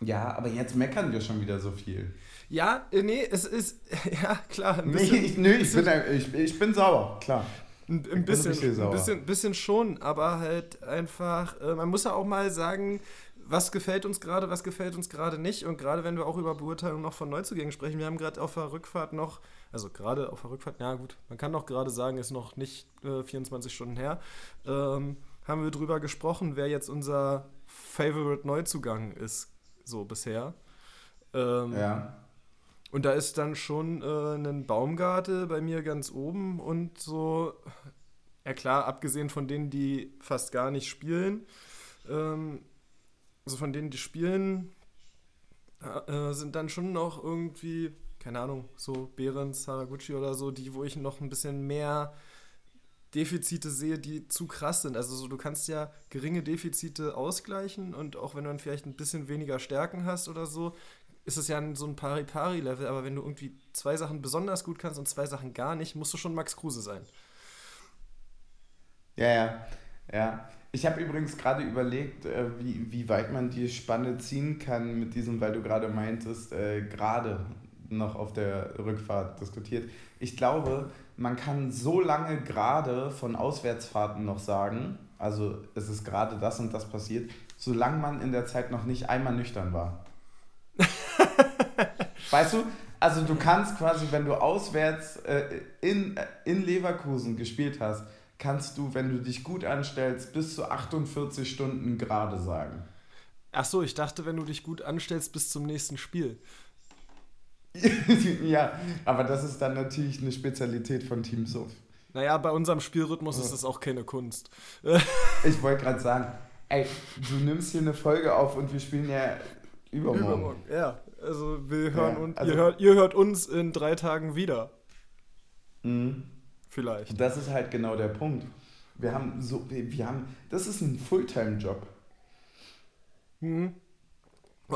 Ja, aber jetzt meckern wir schon wieder so viel. Ja, äh, nee, es ist, ja, klar. Bisschen, nee, ich, nee, ich, bin, ich, ich bin sauer, klar. Ein, ein bisschen, ein bisschen, bisschen schon, aber halt einfach, äh, man muss ja auch mal sagen, was gefällt uns gerade, was gefällt uns gerade nicht. Und gerade wenn wir auch über Beurteilung noch von Neuzugängen sprechen, wir haben gerade auf der Rückfahrt noch, also gerade auf der Rückfahrt, ja gut, man kann doch gerade sagen, ist noch nicht äh, 24 Stunden her, ähm, haben wir drüber gesprochen, wer jetzt unser Favorite Neuzugang ist, so bisher. Ähm, ja. Und da ist dann schon äh, ein Baumgarte bei mir ganz oben und so, ja klar, abgesehen von denen, die fast gar nicht spielen, ähm, also von denen, die spielen, äh, sind dann schon noch irgendwie, keine Ahnung, so Behrens, Haraguchi oder so, die, wo ich noch ein bisschen mehr Defizite sehe, die zu krass sind. Also so, du kannst ja geringe Defizite ausgleichen und auch wenn du dann vielleicht ein bisschen weniger Stärken hast oder so, ist es ja so ein Pari-Pari-Level, aber wenn du irgendwie zwei Sachen besonders gut kannst und zwei Sachen gar nicht, musst du schon Max Kruse sein. Ja, ja, ja. Ich habe übrigens gerade überlegt, äh, wie, wie weit man die Spanne ziehen kann mit diesem, weil du gerade meintest, äh, gerade noch auf der Rückfahrt diskutiert. Ich glaube, man kann so lange gerade von Auswärtsfahrten noch sagen, also es ist gerade das und das passiert, solange man in der Zeit noch nicht einmal nüchtern war. Weißt du, also du kannst quasi, wenn du auswärts äh, in, äh, in Leverkusen gespielt hast, kannst du, wenn du dich gut anstellst, bis zu 48 Stunden gerade sagen. Ach so, ich dachte, wenn du dich gut anstellst bis zum nächsten Spiel. ja, aber das ist dann natürlich eine Spezialität von Team Suff. Naja, bei unserem Spielrhythmus ist das auch keine Kunst. ich wollte gerade sagen, ey, du nimmst hier eine Folge auf und wir spielen ja Übermorgen. Übermorgen, ja. Also wir hören ja, und also ihr, hört, ihr hört uns in drei Tagen wieder. Mhm. Vielleicht. Das ist halt genau der Punkt. Wir haben so, wir haben, das ist ein Fulltime-Job. Mhm.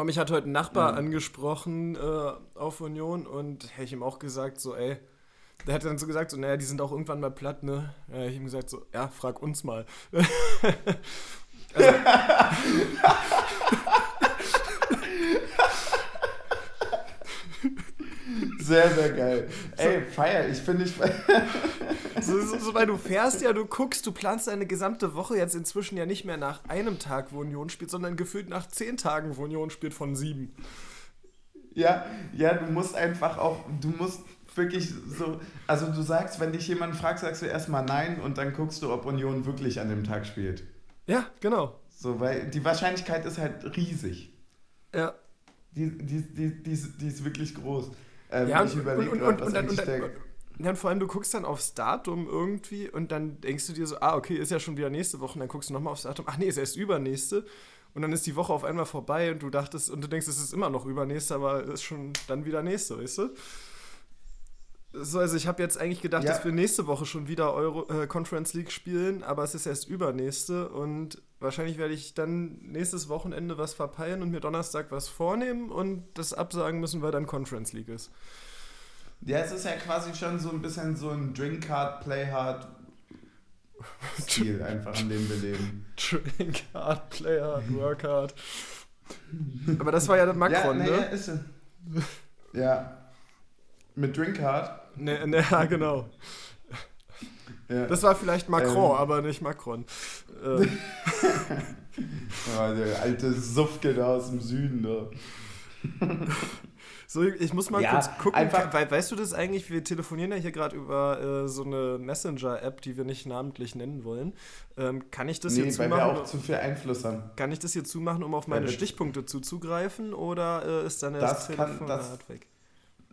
Mich hat heute ein Nachbar ja. angesprochen äh, auf Union und hätte ich ihm auch gesagt, so, ey, der hat dann so gesagt, so, naja, die sind auch irgendwann mal platt, ne? Ja, ich ihm gesagt, so, ja, frag uns mal. also, Sehr, sehr geil. Ey, feier, ich finde ich. so, so, so, weil du fährst ja, du guckst, du planst deine gesamte Woche jetzt inzwischen ja nicht mehr nach einem Tag, wo Union spielt, sondern gefühlt nach zehn Tagen, wo Union spielt von sieben. Ja, ja, du musst einfach auch, du musst wirklich so, also du sagst, wenn dich jemand fragt, sagst du erstmal nein und dann guckst du, ob Union wirklich an dem Tag spielt. Ja, genau. So, weil die Wahrscheinlichkeit ist halt riesig. Ja. Die, die, die, die, die ist wirklich groß. Ähm, ja, ich überlege und, und, und, dann, und, dann, und vor allem, du guckst dann aufs Datum irgendwie und dann denkst du dir so, ah, okay, ist ja schon wieder nächste Woche. Und dann guckst du nochmal aufs Datum, ach nee, ist erst übernächste. Und dann ist die Woche auf einmal vorbei und du dachtest, und du denkst, es ist immer noch übernächste, aber es ist schon dann wieder nächste, weißt du? So, also ich habe jetzt eigentlich gedacht, ja. dass wir nächste Woche schon wieder Euro äh, Conference League spielen, aber es ist erst übernächste und wahrscheinlich werde ich dann nächstes Wochenende was verpeilen und mir Donnerstag was vornehmen und das absagen müssen, weil dann Conference League ist. Ja, es ist ja quasi schon so ein bisschen so ein Drink Hard, Play Hard Stil einfach, an dem wir leben. Drink Hard, Play Hard, Work Hard. Aber das war ja der Macron, ja, ne? Ja, ist, ja. Mit Drink Hard? Ne, ne, ja, genau. Ja. Das war vielleicht Macron, ähm. aber nicht Macron. Ähm. ja, der alte Suffke da aus dem Süden. Da. So, ich muss mal ja, kurz gucken, einfach, weißt du das eigentlich? Wir telefonieren ja hier gerade über äh, so eine Messenger-App, die wir nicht namentlich nennen wollen. Ähm, kann ich das nee, hier zumachen? weil wir auch zu viel Einfluss haben. Kann ich das hier zumachen, um auf meine Stichpunkte zuzugreifen oder äh, ist dann das, das Telefon das, weg?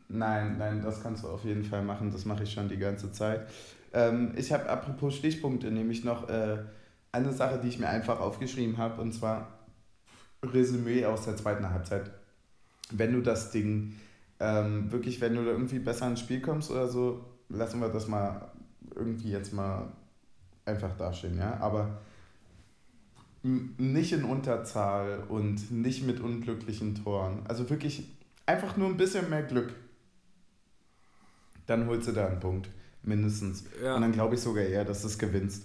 Nein, nein, das kannst du auf jeden Fall machen. Das mache ich schon die ganze Zeit. Ähm, ich habe apropos Stichpunkte nämlich noch äh, eine Sache, die ich mir einfach aufgeschrieben habe, und zwar Resümee aus der zweiten Halbzeit. Wenn du das Ding ähm, wirklich, wenn du da irgendwie besser ins Spiel kommst oder so, lassen wir das mal irgendwie jetzt mal einfach dastehen, ja. Aber nicht in Unterzahl und nicht mit unglücklichen Toren. Also wirklich Einfach nur ein bisschen mehr Glück. Dann holst du da einen Punkt, mindestens. Ja. Und dann glaube ich sogar eher, dass du es gewinnst.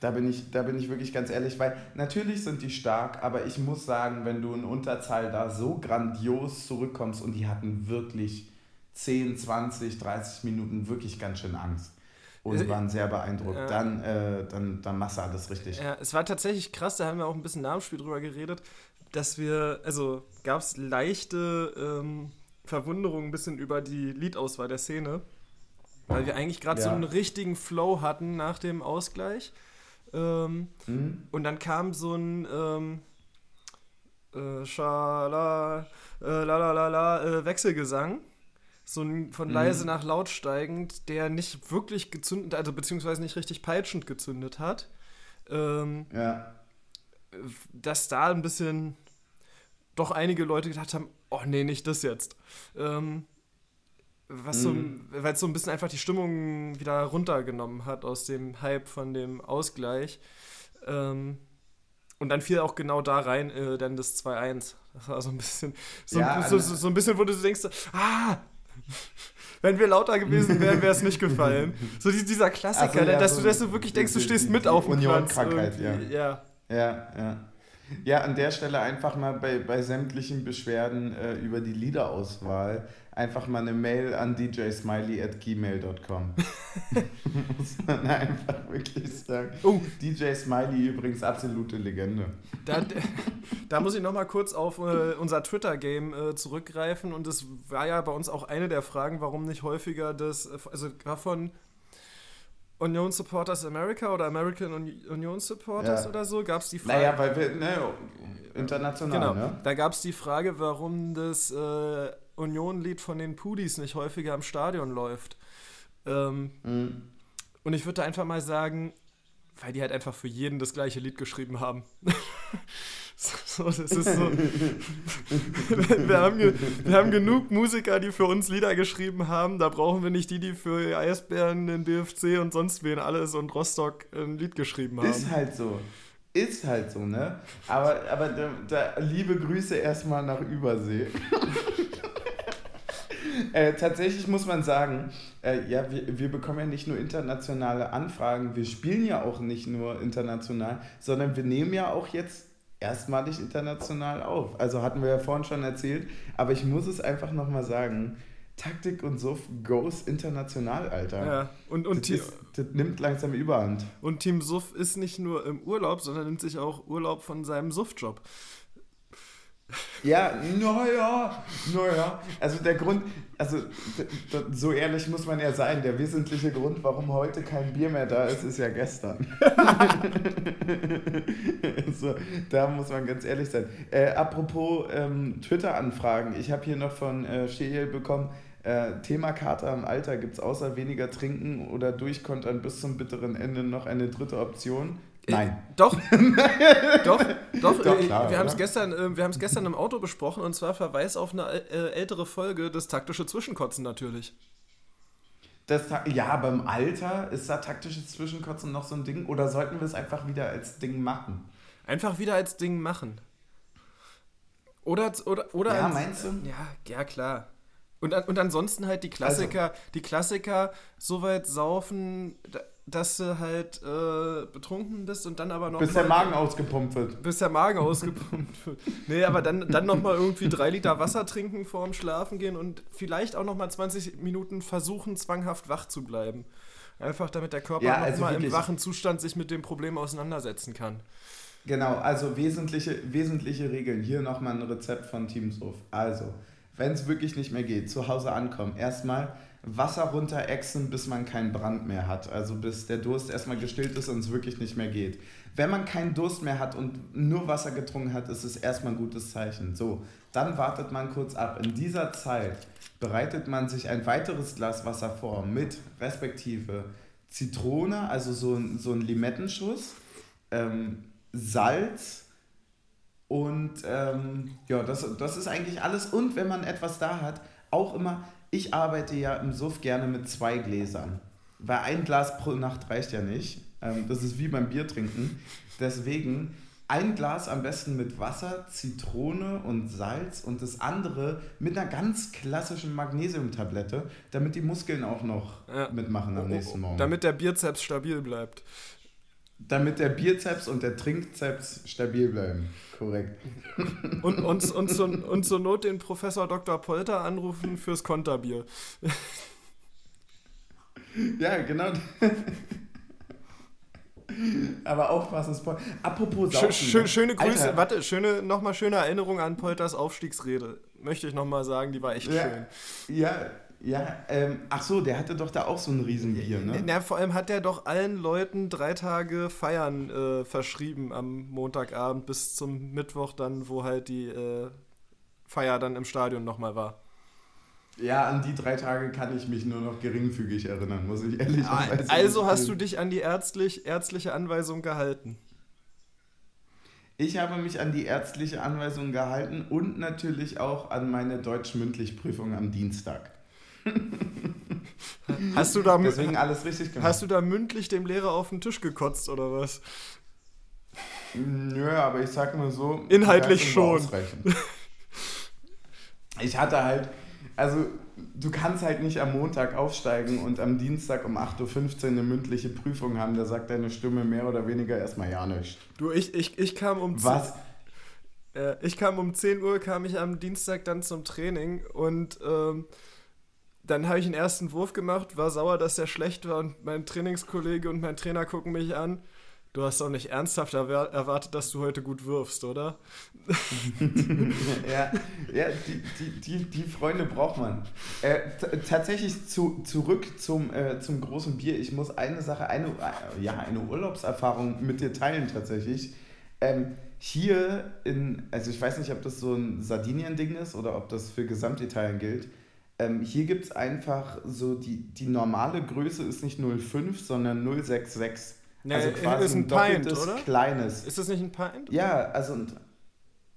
Da bin, ich, da bin ich wirklich ganz ehrlich, weil natürlich sind die stark, aber ich muss sagen, wenn du in Unterzahl da so grandios zurückkommst und die hatten wirklich 10, 20, 30 Minuten wirklich ganz schön Angst und äh, waren sehr beeindruckt. Ja. Dann, äh, dann, dann machst du alles richtig. Ja, es war tatsächlich krass, da haben wir auch ein bisschen nach dem Spiel drüber geredet, dass wir, also gab es leichte ähm, Verwunderungen ein bisschen über die Liedauswahl der Szene, weil wir eigentlich gerade ja. so einen richtigen Flow hatten nach dem Ausgleich. Ähm, mhm. Und dann kam so ein ähm, äh, Schala, äh, la la la la, äh, Wechselgesang so ein, von leise mhm. nach laut steigend, der nicht wirklich gezündet, also beziehungsweise nicht richtig peitschend gezündet hat. Ähm, ja. Dass da ein bisschen doch einige Leute gedacht haben, oh nee, nicht das jetzt. Ähm, was mhm. so, weil es so ein bisschen einfach die Stimmung wieder runtergenommen hat aus dem Hype von dem Ausgleich. Ähm, und dann fiel auch genau da rein äh, dann das 2-1. Das war so ein bisschen, so, ja, so, so, so, ein bisschen, wo du denkst, ah, wenn wir lauter gewesen wären, wäre es nicht gefallen. So dieser Klassiker, also, ja, dass, du, dass du wirklich denkst, du stehst mit auf dem Platz. Krankheit, ja. ja. Ja, ja. Ja, an der Stelle einfach mal bei, bei sämtlichen Beschwerden äh, über die Liederauswahl einfach mal eine Mail an djsmiley at gmail.com. Muss man einfach wirklich sagen. Oh. DJ Smiley übrigens absolute Legende. Da, da muss ich nochmal kurz auf äh, unser Twitter-Game äh, zurückgreifen und das war ja bei uns auch eine der Fragen, warum nicht häufiger das, also war von Union Supporters America oder American Union Supporters ja. oder so, gab es die Frage. Naja, weil wir, ne, international, genau. ne? Da gab es die Frage, warum das äh, Union-Lied von den Pudis nicht häufiger im Stadion läuft. Ähm, mhm. Und ich würde einfach mal sagen, weil die halt einfach für jeden das gleiche Lied geschrieben haben. so, das ist so. wir, haben wir haben genug Musiker, die für uns Lieder geschrieben haben. Da brauchen wir nicht die, die für Eisbären, den BFC und sonst wen alles und Rostock ein Lied geschrieben haben. Ist halt so. Ist halt so, ne? Aber, aber da, da liebe Grüße erstmal nach Übersee. Äh, tatsächlich muss man sagen, äh, ja, wir, wir bekommen ja nicht nur internationale Anfragen, wir spielen ja auch nicht nur international, sondern wir nehmen ja auch jetzt erstmalig international auf. Also hatten wir ja vorhin schon erzählt, aber ich muss es einfach nochmal sagen, Taktik und Suff goes international, Alter. Ja, und, und das, ist, das, nimmt langsam Überhand. Und Team Suff ist nicht nur im Urlaub, sondern nimmt sich auch Urlaub von seinem Suff-Job. Ja, naja, naja. Also der Grund, also so ehrlich muss man ja sein, der wesentliche Grund, warum heute kein Bier mehr da ist, ist ja gestern. so, da muss man ganz ehrlich sein. Äh, apropos ähm, Twitter-Anfragen, ich habe hier noch von äh, Scheel bekommen, äh, Thema Kater im Alter, gibt es außer weniger trinken oder durchkontern bis zum bitteren Ende noch eine dritte Option? Nein. Äh, doch. doch, doch. doch äh, klar, wir haben es gestern, äh, gestern im Auto besprochen und zwar Verweis auf eine äh, ältere Folge, das taktische Zwischenkotzen natürlich. Das, ja, beim Alter ist da taktisches Zwischenkotzen noch so ein Ding oder sollten wir es einfach wieder als Ding machen? Einfach wieder als Ding machen. Oder, oder, oder ja, meinst du? Ja, ja, klar. Und, und ansonsten halt die Klassiker, also. die Klassiker so weit saufen, dass du halt äh, betrunken bist und dann aber noch. Bis der Magen ausgepumpt wird. Bis der Magen ausgepumpt wird. Nee, aber dann, dann nochmal irgendwie drei Liter Wasser trinken vorm Schlafen gehen und vielleicht auch nochmal 20 Minuten versuchen, zwanghaft wach zu bleiben. Einfach damit der Körper ja, also nochmal im wachen Zustand sich mit dem Problem auseinandersetzen kann. Genau, also wesentliche, wesentliche Regeln. Hier nochmal ein Rezept von Teamshof. Also, wenn es wirklich nicht mehr geht, zu Hause ankommen. Erstmal Wasser runterexen, bis man keinen Brand mehr hat. Also bis der Durst erstmal gestillt ist und es wirklich nicht mehr geht. Wenn man keinen Durst mehr hat und nur Wasser getrunken hat, ist es erstmal ein gutes Zeichen. So, dann wartet man kurz ab. In dieser Zeit bereitet man sich ein weiteres Glas Wasser vor mit respektive Zitrone, also so, so ein Limettenschuss, ähm, Salz und ähm, ja, das, das ist eigentlich alles. Und wenn man etwas da hat, auch immer ich arbeite ja im Suff gerne mit zwei Gläsern. Weil ein Glas pro Nacht reicht ja nicht. Ähm, das ist wie beim Bier trinken. Deswegen ein Glas am besten mit Wasser, Zitrone und Salz und das andere mit einer ganz klassischen Magnesiumtablette, damit die Muskeln auch noch ja. mitmachen am oh, nächsten Morgen. Damit der Bizeps stabil bleibt. Damit der Bizeps und der Trinkzeps stabil bleiben. Korrekt. Und, und, und, zur, und zur Not den Professor Dr. Polter anrufen fürs Konterbier. Ja, genau. Aber aufpassen, Spoiler. Apropos Saufen. Schö ne? schöne Grüße, Alter. warte, schöne, nochmal schöne Erinnerung an Polters Aufstiegsrede. Möchte ich nochmal sagen, die war echt ja, schön. Ja, ja, ähm, ach so, der hatte doch da auch so ein Riesenbier, ne? Ja, vor allem hat er doch allen Leuten drei Tage Feiern äh, verschrieben am Montagabend bis zum Mittwoch dann, wo halt die äh, Feier dann im Stadion nochmal war. Ja, an die drei Tage kann ich mich nur noch geringfügig erinnern, muss ich ehrlich ah, sagen. Also hast du dich an die ärztlich, ärztliche Anweisung gehalten? Ich habe mich an die ärztliche Anweisung gehalten und natürlich auch an meine Deutsch-Mündlich-Prüfung am Dienstag. Hast du da Deswegen alles richtig gemacht. Hast du da mündlich dem Lehrer auf den Tisch gekotzt oder was? Nö, aber ich sag mal so. Inhaltlich schon. Ich hatte halt, also du kannst halt nicht am Montag aufsteigen und am Dienstag um 8.15 Uhr eine mündliche Prüfung haben, da sagt deine Stimme mehr oder weniger erstmal ja nicht. Du, ich, ich, ich kam um Was? 10, äh, ich kam um 10 Uhr, kam ich am Dienstag dann zum Training und ähm, dann habe ich einen ersten Wurf gemacht, war sauer, dass der schlecht war und mein Trainingskollege und mein Trainer gucken mich an. Du hast doch nicht ernsthaft erwartet, dass du heute gut wirfst, oder? ja, ja die, die, die, die Freunde braucht man. Äh, tatsächlich zu, zurück zum, äh, zum großen Bier. Ich muss eine Sache, eine, äh, ja, eine Urlaubserfahrung mit dir teilen tatsächlich. Ähm, hier in, also ich weiß nicht, ob das so ein Sardinien-Ding ist oder ob das für Gesamtitalien gilt. Ähm, hier gibt es einfach so, die, die normale Größe ist nicht 0,5, sondern 0,66. Nee, also quasi ist ein, ein Pint, oder? kleines. Ist das nicht ein Pint? Ja, also ein,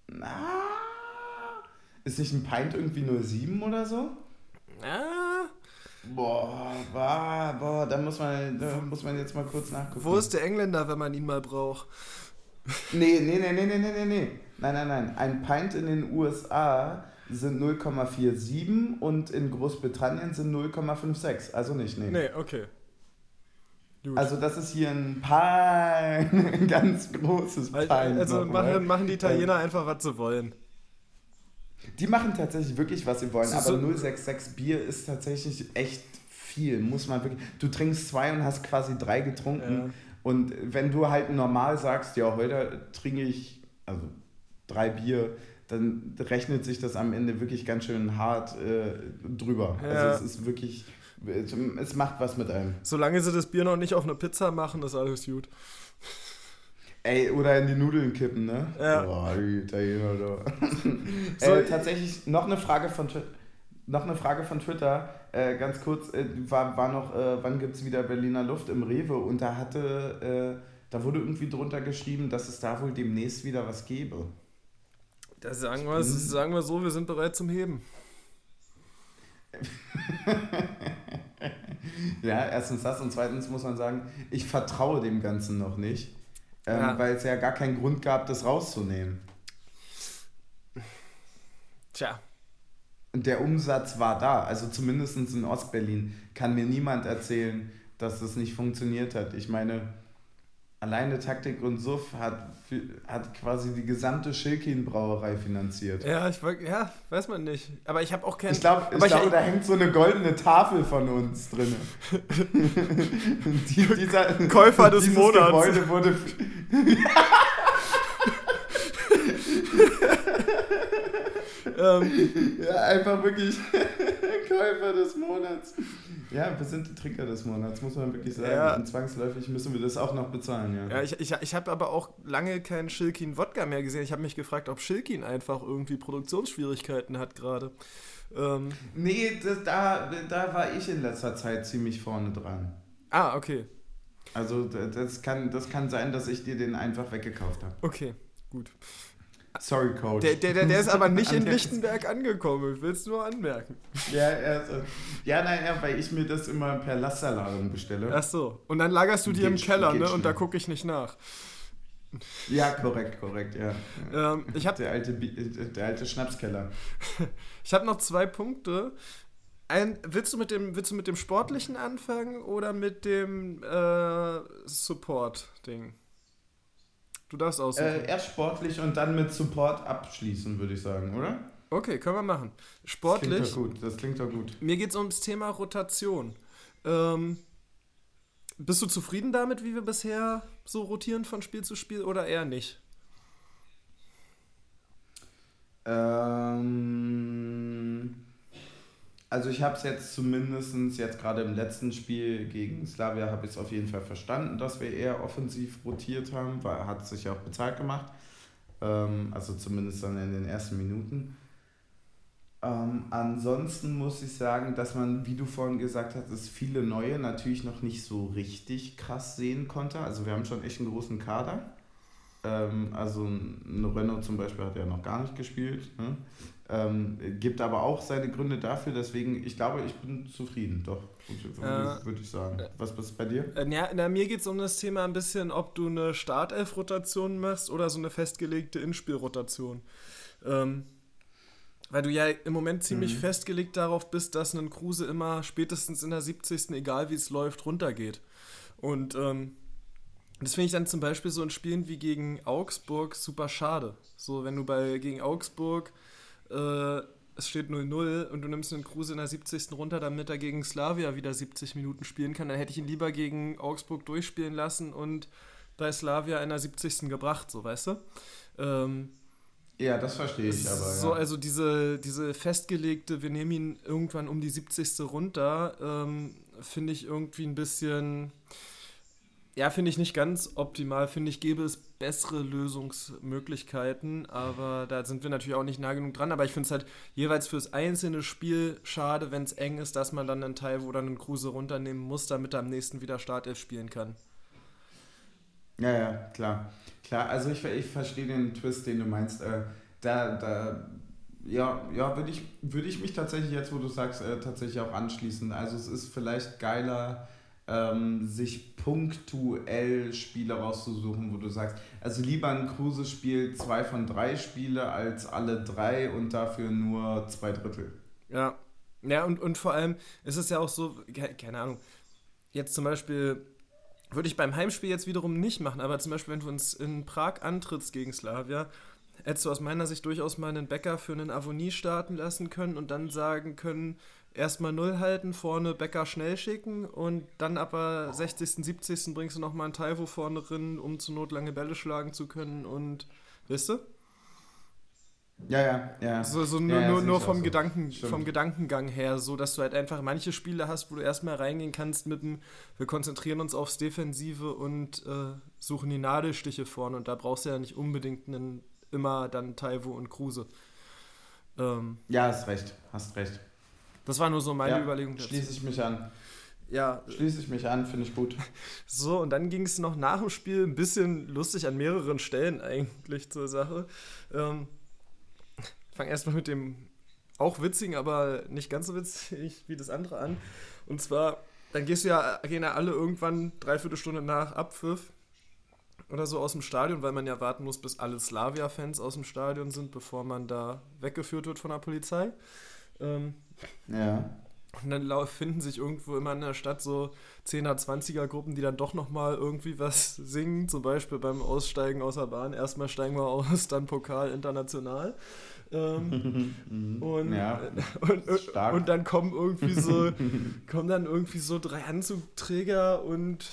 na, ist nicht ein Pint irgendwie 0,7 oder so? Ja. Boah, boah, boah, da muss man, da muss man jetzt mal kurz nachgucken. Wo ist der Engländer, wenn man ihn mal braucht? Nee, nee, nee, nee, nee, nee, nee. Nein, nein, nein. Ein Pint in den USA sind 0,47 und in Großbritannien sind 0,56. Also nicht, nee. Nee, okay. Gut. Also das ist hier ein Pein, ein ganz großes Pein. Also machen, machen die Italiener ähm, einfach, was sie wollen. Die machen tatsächlich wirklich, was sie wollen, so, aber 066 Bier ist tatsächlich echt viel, muss man wirklich. Du trinkst zwei und hast quasi drei getrunken. Ja. Und wenn du halt normal sagst, ja, heute trinke ich also drei Bier, dann rechnet sich das am Ende wirklich ganz schön hart äh, drüber. Ja. Also es ist wirklich es macht was mit einem. Solange sie das Bier noch nicht auf eine Pizza machen, ist alles gut. Ey, oder in die Nudeln kippen, ne? Ja. Boah, Italiener da. so, äh, tatsächlich noch eine Frage von noch eine Frage von Twitter, äh, ganz kurz, äh, war, war noch, äh, wann gibt es wieder Berliner Luft im Rewe? Und da hatte, äh, da wurde irgendwie drunter geschrieben, dass es da wohl demnächst wieder was gäbe. Das sagen wir, sagen wir so, wir sind bereit zum Heben. ja, erstens das und zweitens muss man sagen, ich vertraue dem Ganzen noch nicht, ähm, ja. weil es ja gar keinen Grund gab, das rauszunehmen. Tja. Und der Umsatz war da, also zumindest in Ostberlin kann mir niemand erzählen, dass das nicht funktioniert hat. Ich meine, alleine Taktik und Suff hat, hat quasi die gesamte Schilkin-Brauerei finanziert. Ja, ich ja, weiß man nicht. Aber ich habe auch keinen. Ich glaube, ich glaub, ich, da hängt so eine goldene Tafel von uns drin. die, dieser, Käufer des Monats. Gebäude wurde. ähm, ja, einfach wirklich Käufer des Monats. Ja, wir sind die Trinker des Monats, muss man wirklich sagen. Ja. Und zwangsläufig müssen wir das auch noch bezahlen, ja. Ja, ich, ich, ich habe aber auch lange keinen Schilkin Wodka mehr gesehen. Ich habe mich gefragt, ob Schilkin einfach irgendwie Produktionsschwierigkeiten hat gerade. Ähm. Nee, das, da, da war ich in letzter Zeit ziemlich vorne dran. Ah, okay. Also das kann, das kann sein, dass ich dir den einfach weggekauft habe. Okay, gut. Sorry, Coach. Der, der, der ist aber nicht in Lichtenberg angekommen, ich will es nur anmerken. Ja, also, ja, nein, ja, weil ich mir das immer per Lastsalarium bestelle. Ach so. Und dann lagerst du dir im Keller, ne? Und da gucke ich nicht nach. Ja, korrekt, korrekt, ja. Ähm, ich hab, der, alte, der alte Schnapskeller. ich habe noch zwei Punkte. Ein, willst, du mit dem, willst du mit dem Sportlichen anfangen oder mit dem äh, Support-Ding? Du darfst aussuchen. Äh, erst sportlich und dann mit Support abschließen, würde ich sagen, oder? Okay, können wir machen. Sportlich. Das klingt doch gut. Das klingt doch gut. Mir geht es ums Thema Rotation. Ähm, bist du zufrieden damit, wie wir bisher so rotieren von Spiel zu Spiel oder eher nicht? Ähm, also ich habe es jetzt zumindest jetzt gerade im letzten Spiel gegen Slavia habe ich es auf jeden Fall verstanden, dass wir eher offensiv rotiert haben, weil hat sich auch bezahlt gemacht. Ähm, also zumindest dann in den ersten Minuten. Ähm, ansonsten muss ich sagen, dass man, wie du vorhin gesagt hast, viele neue natürlich noch nicht so richtig krass sehen konnte. Also wir haben schon echt einen großen Kader. Ähm, also ein Renault zum Beispiel hat ja noch gar nicht gespielt. Ne? Ähm, gibt aber auch seine Gründe dafür, deswegen, ich glaube, ich bin zufrieden, doch, äh, würde ich sagen. Was ist bei dir? Äh, ja, na, mir geht es um das Thema ein bisschen, ob du eine Startelf-Rotation machst oder so eine festgelegte Inspielrotation. Ähm, weil du ja im Moment ziemlich mhm. festgelegt darauf bist, dass ein Kruse immer spätestens in der 70. egal wie es läuft, runtergeht. Und ähm, das finde ich dann zum Beispiel so in Spielen wie gegen Augsburg super schade. So, wenn du bei gegen Augsburg äh, es steht 0-0 und du nimmst einen Kruse in der 70. runter, damit er gegen Slavia wieder 70 Minuten spielen kann, dann hätte ich ihn lieber gegen Augsburg durchspielen lassen und bei Slavia in der 70. gebracht, so weißt du? Ähm, ja, das verstehe ich aber. So, also diese, diese festgelegte, wir nehmen ihn irgendwann um die 70. runter, ähm, finde ich irgendwie ein bisschen, ja, finde ich nicht ganz optimal. Finde ich, gäbe es bessere Lösungsmöglichkeiten, aber da sind wir natürlich auch nicht nah genug dran. Aber ich finde es halt jeweils fürs einzelne Spiel schade, wenn es eng ist, dass man dann einen Teil, wo dann einen Kruse runternehmen muss, damit er am nächsten wieder Startelf spielen kann. Ja, ja, klar. Klar, also ich, ich verstehe den Twist, den du meinst. Äh, da, da, ja, ja würde ich, würd ich mich tatsächlich jetzt, wo du sagst, äh, tatsächlich auch anschließen. Also es ist vielleicht geiler, ähm, sich punktuell Spiele rauszusuchen, wo du sagst, also lieber ein Kruse spielt zwei von drei Spiele als alle drei und dafür nur zwei Drittel. Ja, ja und, und vor allem ist es ja auch so, keine Ahnung, jetzt zum Beispiel würde ich beim Heimspiel jetzt wiederum nicht machen, aber zum Beispiel, wenn du uns in Prag antrittst gegen Slavia, hättest du aus meiner Sicht durchaus mal einen Bäcker für einen Avonie starten lassen können und dann sagen können, erstmal Null halten, vorne Bäcker schnell schicken und dann aber 60., 70. bringst du nochmal einen Taiwo vorne drin, um zur Not lange Bälle schlagen zu können und, weißt du? Ja, ja, ja. So, so nur, ja, nur, vom, so. Gedanken, vom Gedankengang her, so dass du halt einfach manche Spiele hast, wo du erstmal reingehen kannst mit dem, wir konzentrieren uns aufs Defensive und äh, suchen die Nadelstiche vorne und da brauchst du ja nicht unbedingt einen, immer dann Taiwo und Kruse. Ähm, ja, hast recht, hast recht. Das war nur so meine ja, Überlegung dazu. Schließe ich mich an. Ja. Schließe ich mich an, finde ich gut. So, und dann ging es noch nach dem Spiel ein bisschen lustig an mehreren Stellen eigentlich zur Sache. Ähm, fange erstmal mit dem auch witzigen, aber nicht ganz so witzig wie das andere an. Und zwar, dann gehst du ja, gehen ja alle irgendwann dreiviertel Stunde nach Abpfiff oder so aus dem Stadion, weil man ja warten muss, bis alle Slavia-Fans aus dem Stadion sind, bevor man da weggeführt wird von der Polizei. Ähm, ja. Und dann finden sich irgendwo immer in der Stadt so 10er, 20er Gruppen, die dann doch nochmal irgendwie was singen. Zum Beispiel beim Aussteigen aus der Bahn. Erstmal steigen wir aus, dann Pokal international. Ähm, und, ja, und, und, und, dann kommen irgendwie so, kommen dann irgendwie so drei Anzugträger und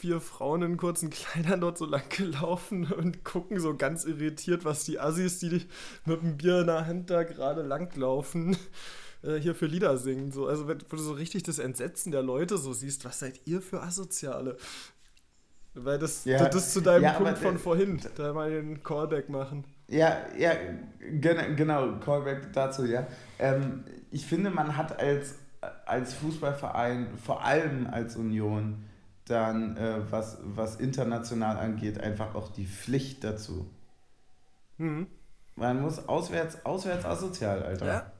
vier Frauen in kurzen Kleidern dort so lang gelaufen und gucken so ganz irritiert, was die Assis, die mit dem Bier in der Hand da gerade langlaufen, äh, hier für Lieder singen. So, also wenn, du so richtig das Entsetzen der Leute so siehst, was seid ihr für Asoziale? Weil das, ja, das, das zu deinem ja, Punkt von vorhin, da mal den Callback machen. Ja, ja, genau, Callback dazu, ja. Ähm, ich finde, man hat als, als Fußballverein, vor allem als Union, dann, äh, was, was international angeht, einfach auch die Pflicht dazu. Mhm. Man muss auswärts, auswärts asozial, Alter. Ja.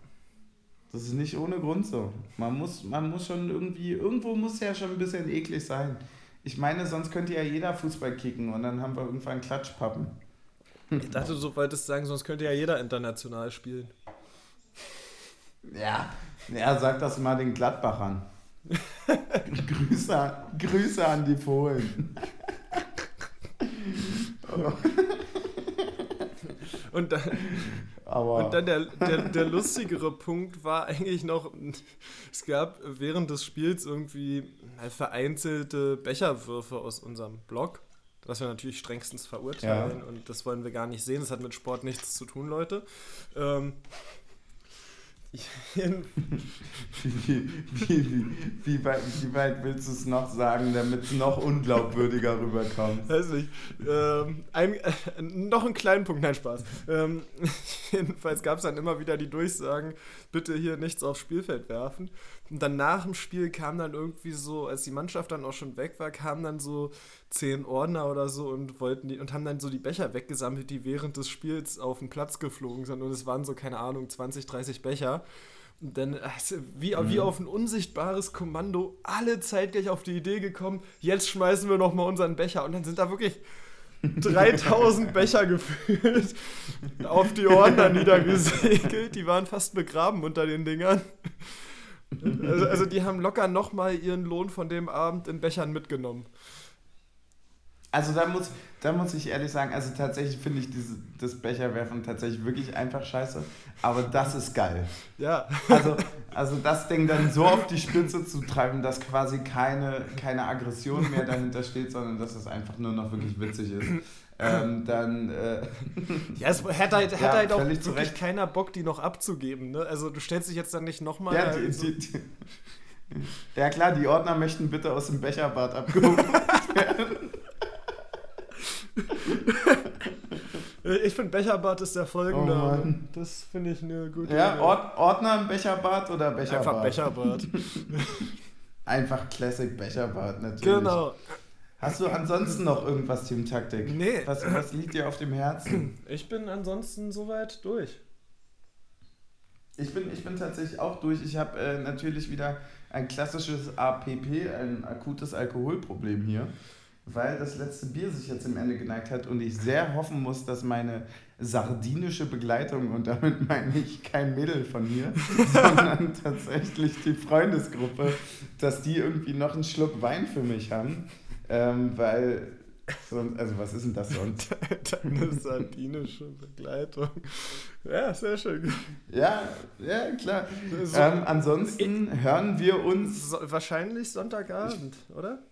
Das ist nicht ohne Grund so. Man muss, man muss schon irgendwie, irgendwo muss ja schon ein bisschen eklig sein. Ich meine, sonst könnte ja jeder Fußball kicken und dann haben wir irgendwann Klatschpappen. Ich dachte, du wolltest sagen, sonst könnte ja jeder international spielen. Ja, ja sag das mal den Gladbachern. Grüße, Grüße an die Fohlen. Und dann, Aber und dann der, der, der lustigere Punkt war eigentlich noch, es gab während des Spiels irgendwie vereinzelte Becherwürfe aus unserem Blog, was wir natürlich strengstens verurteilen ja. und das wollen wir gar nicht sehen. Das hat mit Sport nichts zu tun, Leute. Ähm, wie, wie, wie, wie, weit, wie weit willst du es noch sagen, damit es noch unglaubwürdiger rüberkommt? Weiß nicht. Ähm, ein, äh, noch einen kleinen Punkt, nein, Spaß. Ähm, jedenfalls gab es dann immer wieder die Durchsagen, bitte hier nichts aufs Spielfeld werfen. Und dann nach dem Spiel kam dann irgendwie so, als die Mannschaft dann auch schon weg war, kamen dann so zehn Ordner oder so und wollten die und haben dann so die Becher weggesammelt, die während des Spiels auf den Platz geflogen sind. Und es waren so, keine Ahnung, 20, 30 Becher. Und dann, also wie, mhm. wie auf ein unsichtbares Kommando, alle zeitgleich auf die Idee gekommen, jetzt schmeißen wir nochmal unseren Becher. Und dann sind da wirklich 3000 Becher gefüllt auf die Ordner niedergesegelt. Die waren fast begraben unter den Dingern. Also, also die haben locker nochmal ihren Lohn von dem Abend in Bechern mitgenommen. Also da muss, da muss ich ehrlich sagen, also tatsächlich finde ich diese, das Becherwerfen tatsächlich wirklich einfach scheiße, aber das ist geil. Ja. Also, also das Ding dann so auf die Spitze zu treiben, dass quasi keine, keine Aggression mehr dahinter steht, sondern dass es einfach nur noch wirklich witzig ist. Ähm, dann. Äh, ja, es hat halt, hat ja, halt auch wirklich zurecht. keiner Bock, die noch abzugeben. Ne? Also, du stellst dich jetzt dann nicht nochmal. Ja, die, die, die, ja, klar, die Ordner möchten bitte aus dem Becherbad abgehoben werden. Ich finde, Becherbad ist der folgende. Oh das finde ich eine gute Ja, Ord Ordner im Becherbad oder Becherbad? Einfach Becherbad. Einfach Classic Becherbad, natürlich. Genau. Hast du ansonsten noch irgendwas, Team Taktik? Nee. Was, was liegt dir auf dem Herzen? Ich bin ansonsten soweit durch. Ich bin, ich bin tatsächlich auch durch. Ich habe äh, natürlich wieder ein klassisches APP, ein akutes Alkoholproblem hier weil das letzte Bier sich jetzt im Ende geneigt hat und ich sehr hoffen muss, dass meine sardinische Begleitung, und damit meine ich kein Mädel von mir, sondern tatsächlich die Freundesgruppe, dass die irgendwie noch einen Schluck Wein für mich haben, ähm, weil Sonst, also was ist denn das sonst? Deine sardinische Begleitung. Ja, sehr schön. Ja, ja, klar. So, ähm, ansonsten hören wir uns. So, wahrscheinlich Sonntagabend, oder?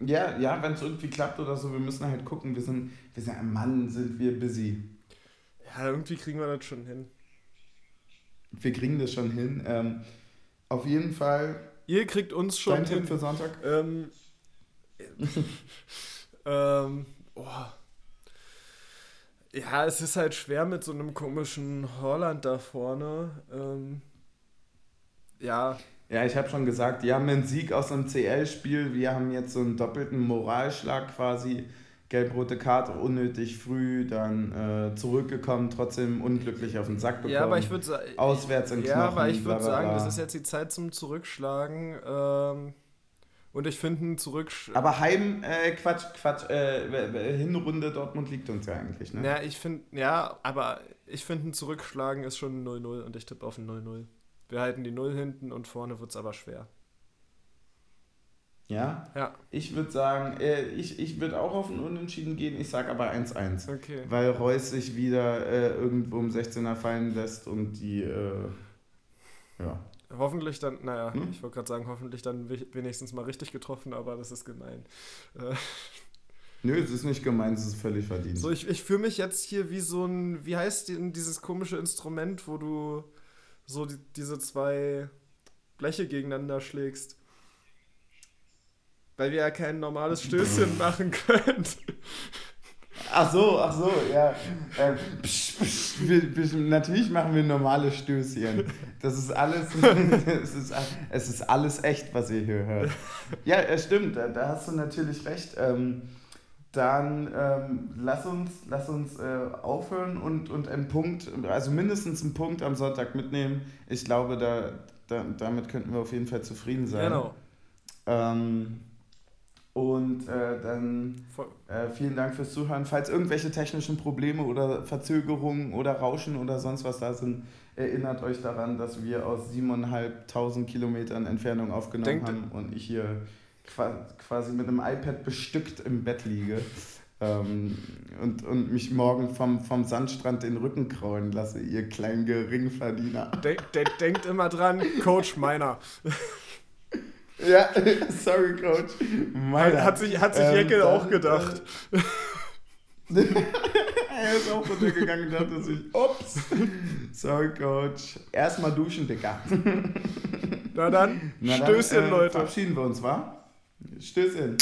Ja, ja, wenn es irgendwie klappt oder so, wir müssen halt gucken. Wir sind, wir sind ein Mann, sind wir busy. Ja, irgendwie kriegen wir das schon hin. Wir kriegen das schon hin. Ähm, auf jeden Fall. Ihr kriegt uns schon Dein hin. Tipp für Sonntag? Ähm, ähm, oh. Ja, es ist halt schwer mit so einem komischen Holland da vorne. Ähm, ja. Ja, ich habe schon gesagt, die haben einen Sieg aus einem CL-Spiel. Wir haben jetzt so einen doppelten Moralschlag quasi. Gelb-rote Karte unnötig früh, dann äh, zurückgekommen, trotzdem unglücklich auf den Sack bekommen. Ja, aber ich würde sagen. Auswärts in Ja, Knochen, aber ich würde sagen, das ist jetzt die Zeit zum Zurückschlagen. Ähm, und ich finde ein Zurückschlagen. Aber Heim, äh, Quatsch, Quatsch, äh, Hinrunde Dortmund liegt uns ja eigentlich, ne? Ja, ich finde, ja, aber ich finde ein Zurückschlagen ist schon 0-0 und ich tippe auf ein 0-0. Wir halten die Null hinten und vorne wird es aber schwer. Ja? Ja. Ich würde sagen, äh, ich, ich würde auch auf ein Unentschieden gehen, ich sage aber 1-1. Okay. Weil Reus sich wieder äh, irgendwo um 16er fallen lässt und die, äh, ja. Hoffentlich dann, naja, hm? ich wollte gerade sagen, hoffentlich dann wenigstens mal richtig getroffen, aber das ist gemein. Äh. Nö, es ist nicht gemein, es ist völlig verdient. So, ich, ich fühle mich jetzt hier wie so ein, wie heißt die, dieses komische Instrument, wo du so die, diese zwei Bleche gegeneinander schlägst. Weil wir ja kein normales Stößchen machen können. Ach so, ach so, ja. Ähm, psch, psch, wir, wir, natürlich machen wir normale Stößchen. Das ist alles, es, ist, es ist alles echt, was ihr hier hört. Ja, es stimmt, da, da hast du natürlich recht. Ähm, dann ähm, lass uns, lass uns äh, aufhören und, und einen Punkt, also mindestens einen Punkt am Sonntag mitnehmen. Ich glaube, da, da damit könnten wir auf jeden Fall zufrieden sein. Genau. Ähm, Und äh, dann äh, vielen Dank fürs Zuhören. Falls irgendwelche technischen Probleme oder Verzögerungen oder Rauschen oder sonst was da sind, erinnert euch daran, dass wir aus 7.500 Kilometern Entfernung aufgenommen Denkt haben und ich hier quasi mit einem iPad bestückt im Bett liege. Ähm, und, und mich morgen vom, vom Sandstrand den Rücken kraulen lasse, ihr kleinen Geringverdiener. Denk, denk, denkt immer dran, Coach meiner. Ja, sorry, Coach. Meiner. Hat sich, hat sich ähm, Jeckel auch gedacht. er ist auch runtergegangen und dachte sich, ups, sorry, Coach. Erstmal duschen, Dicker. Na dann, Na Stößchen, dann, äh, Leute. Verabschieden wir uns, wa? Stößchen.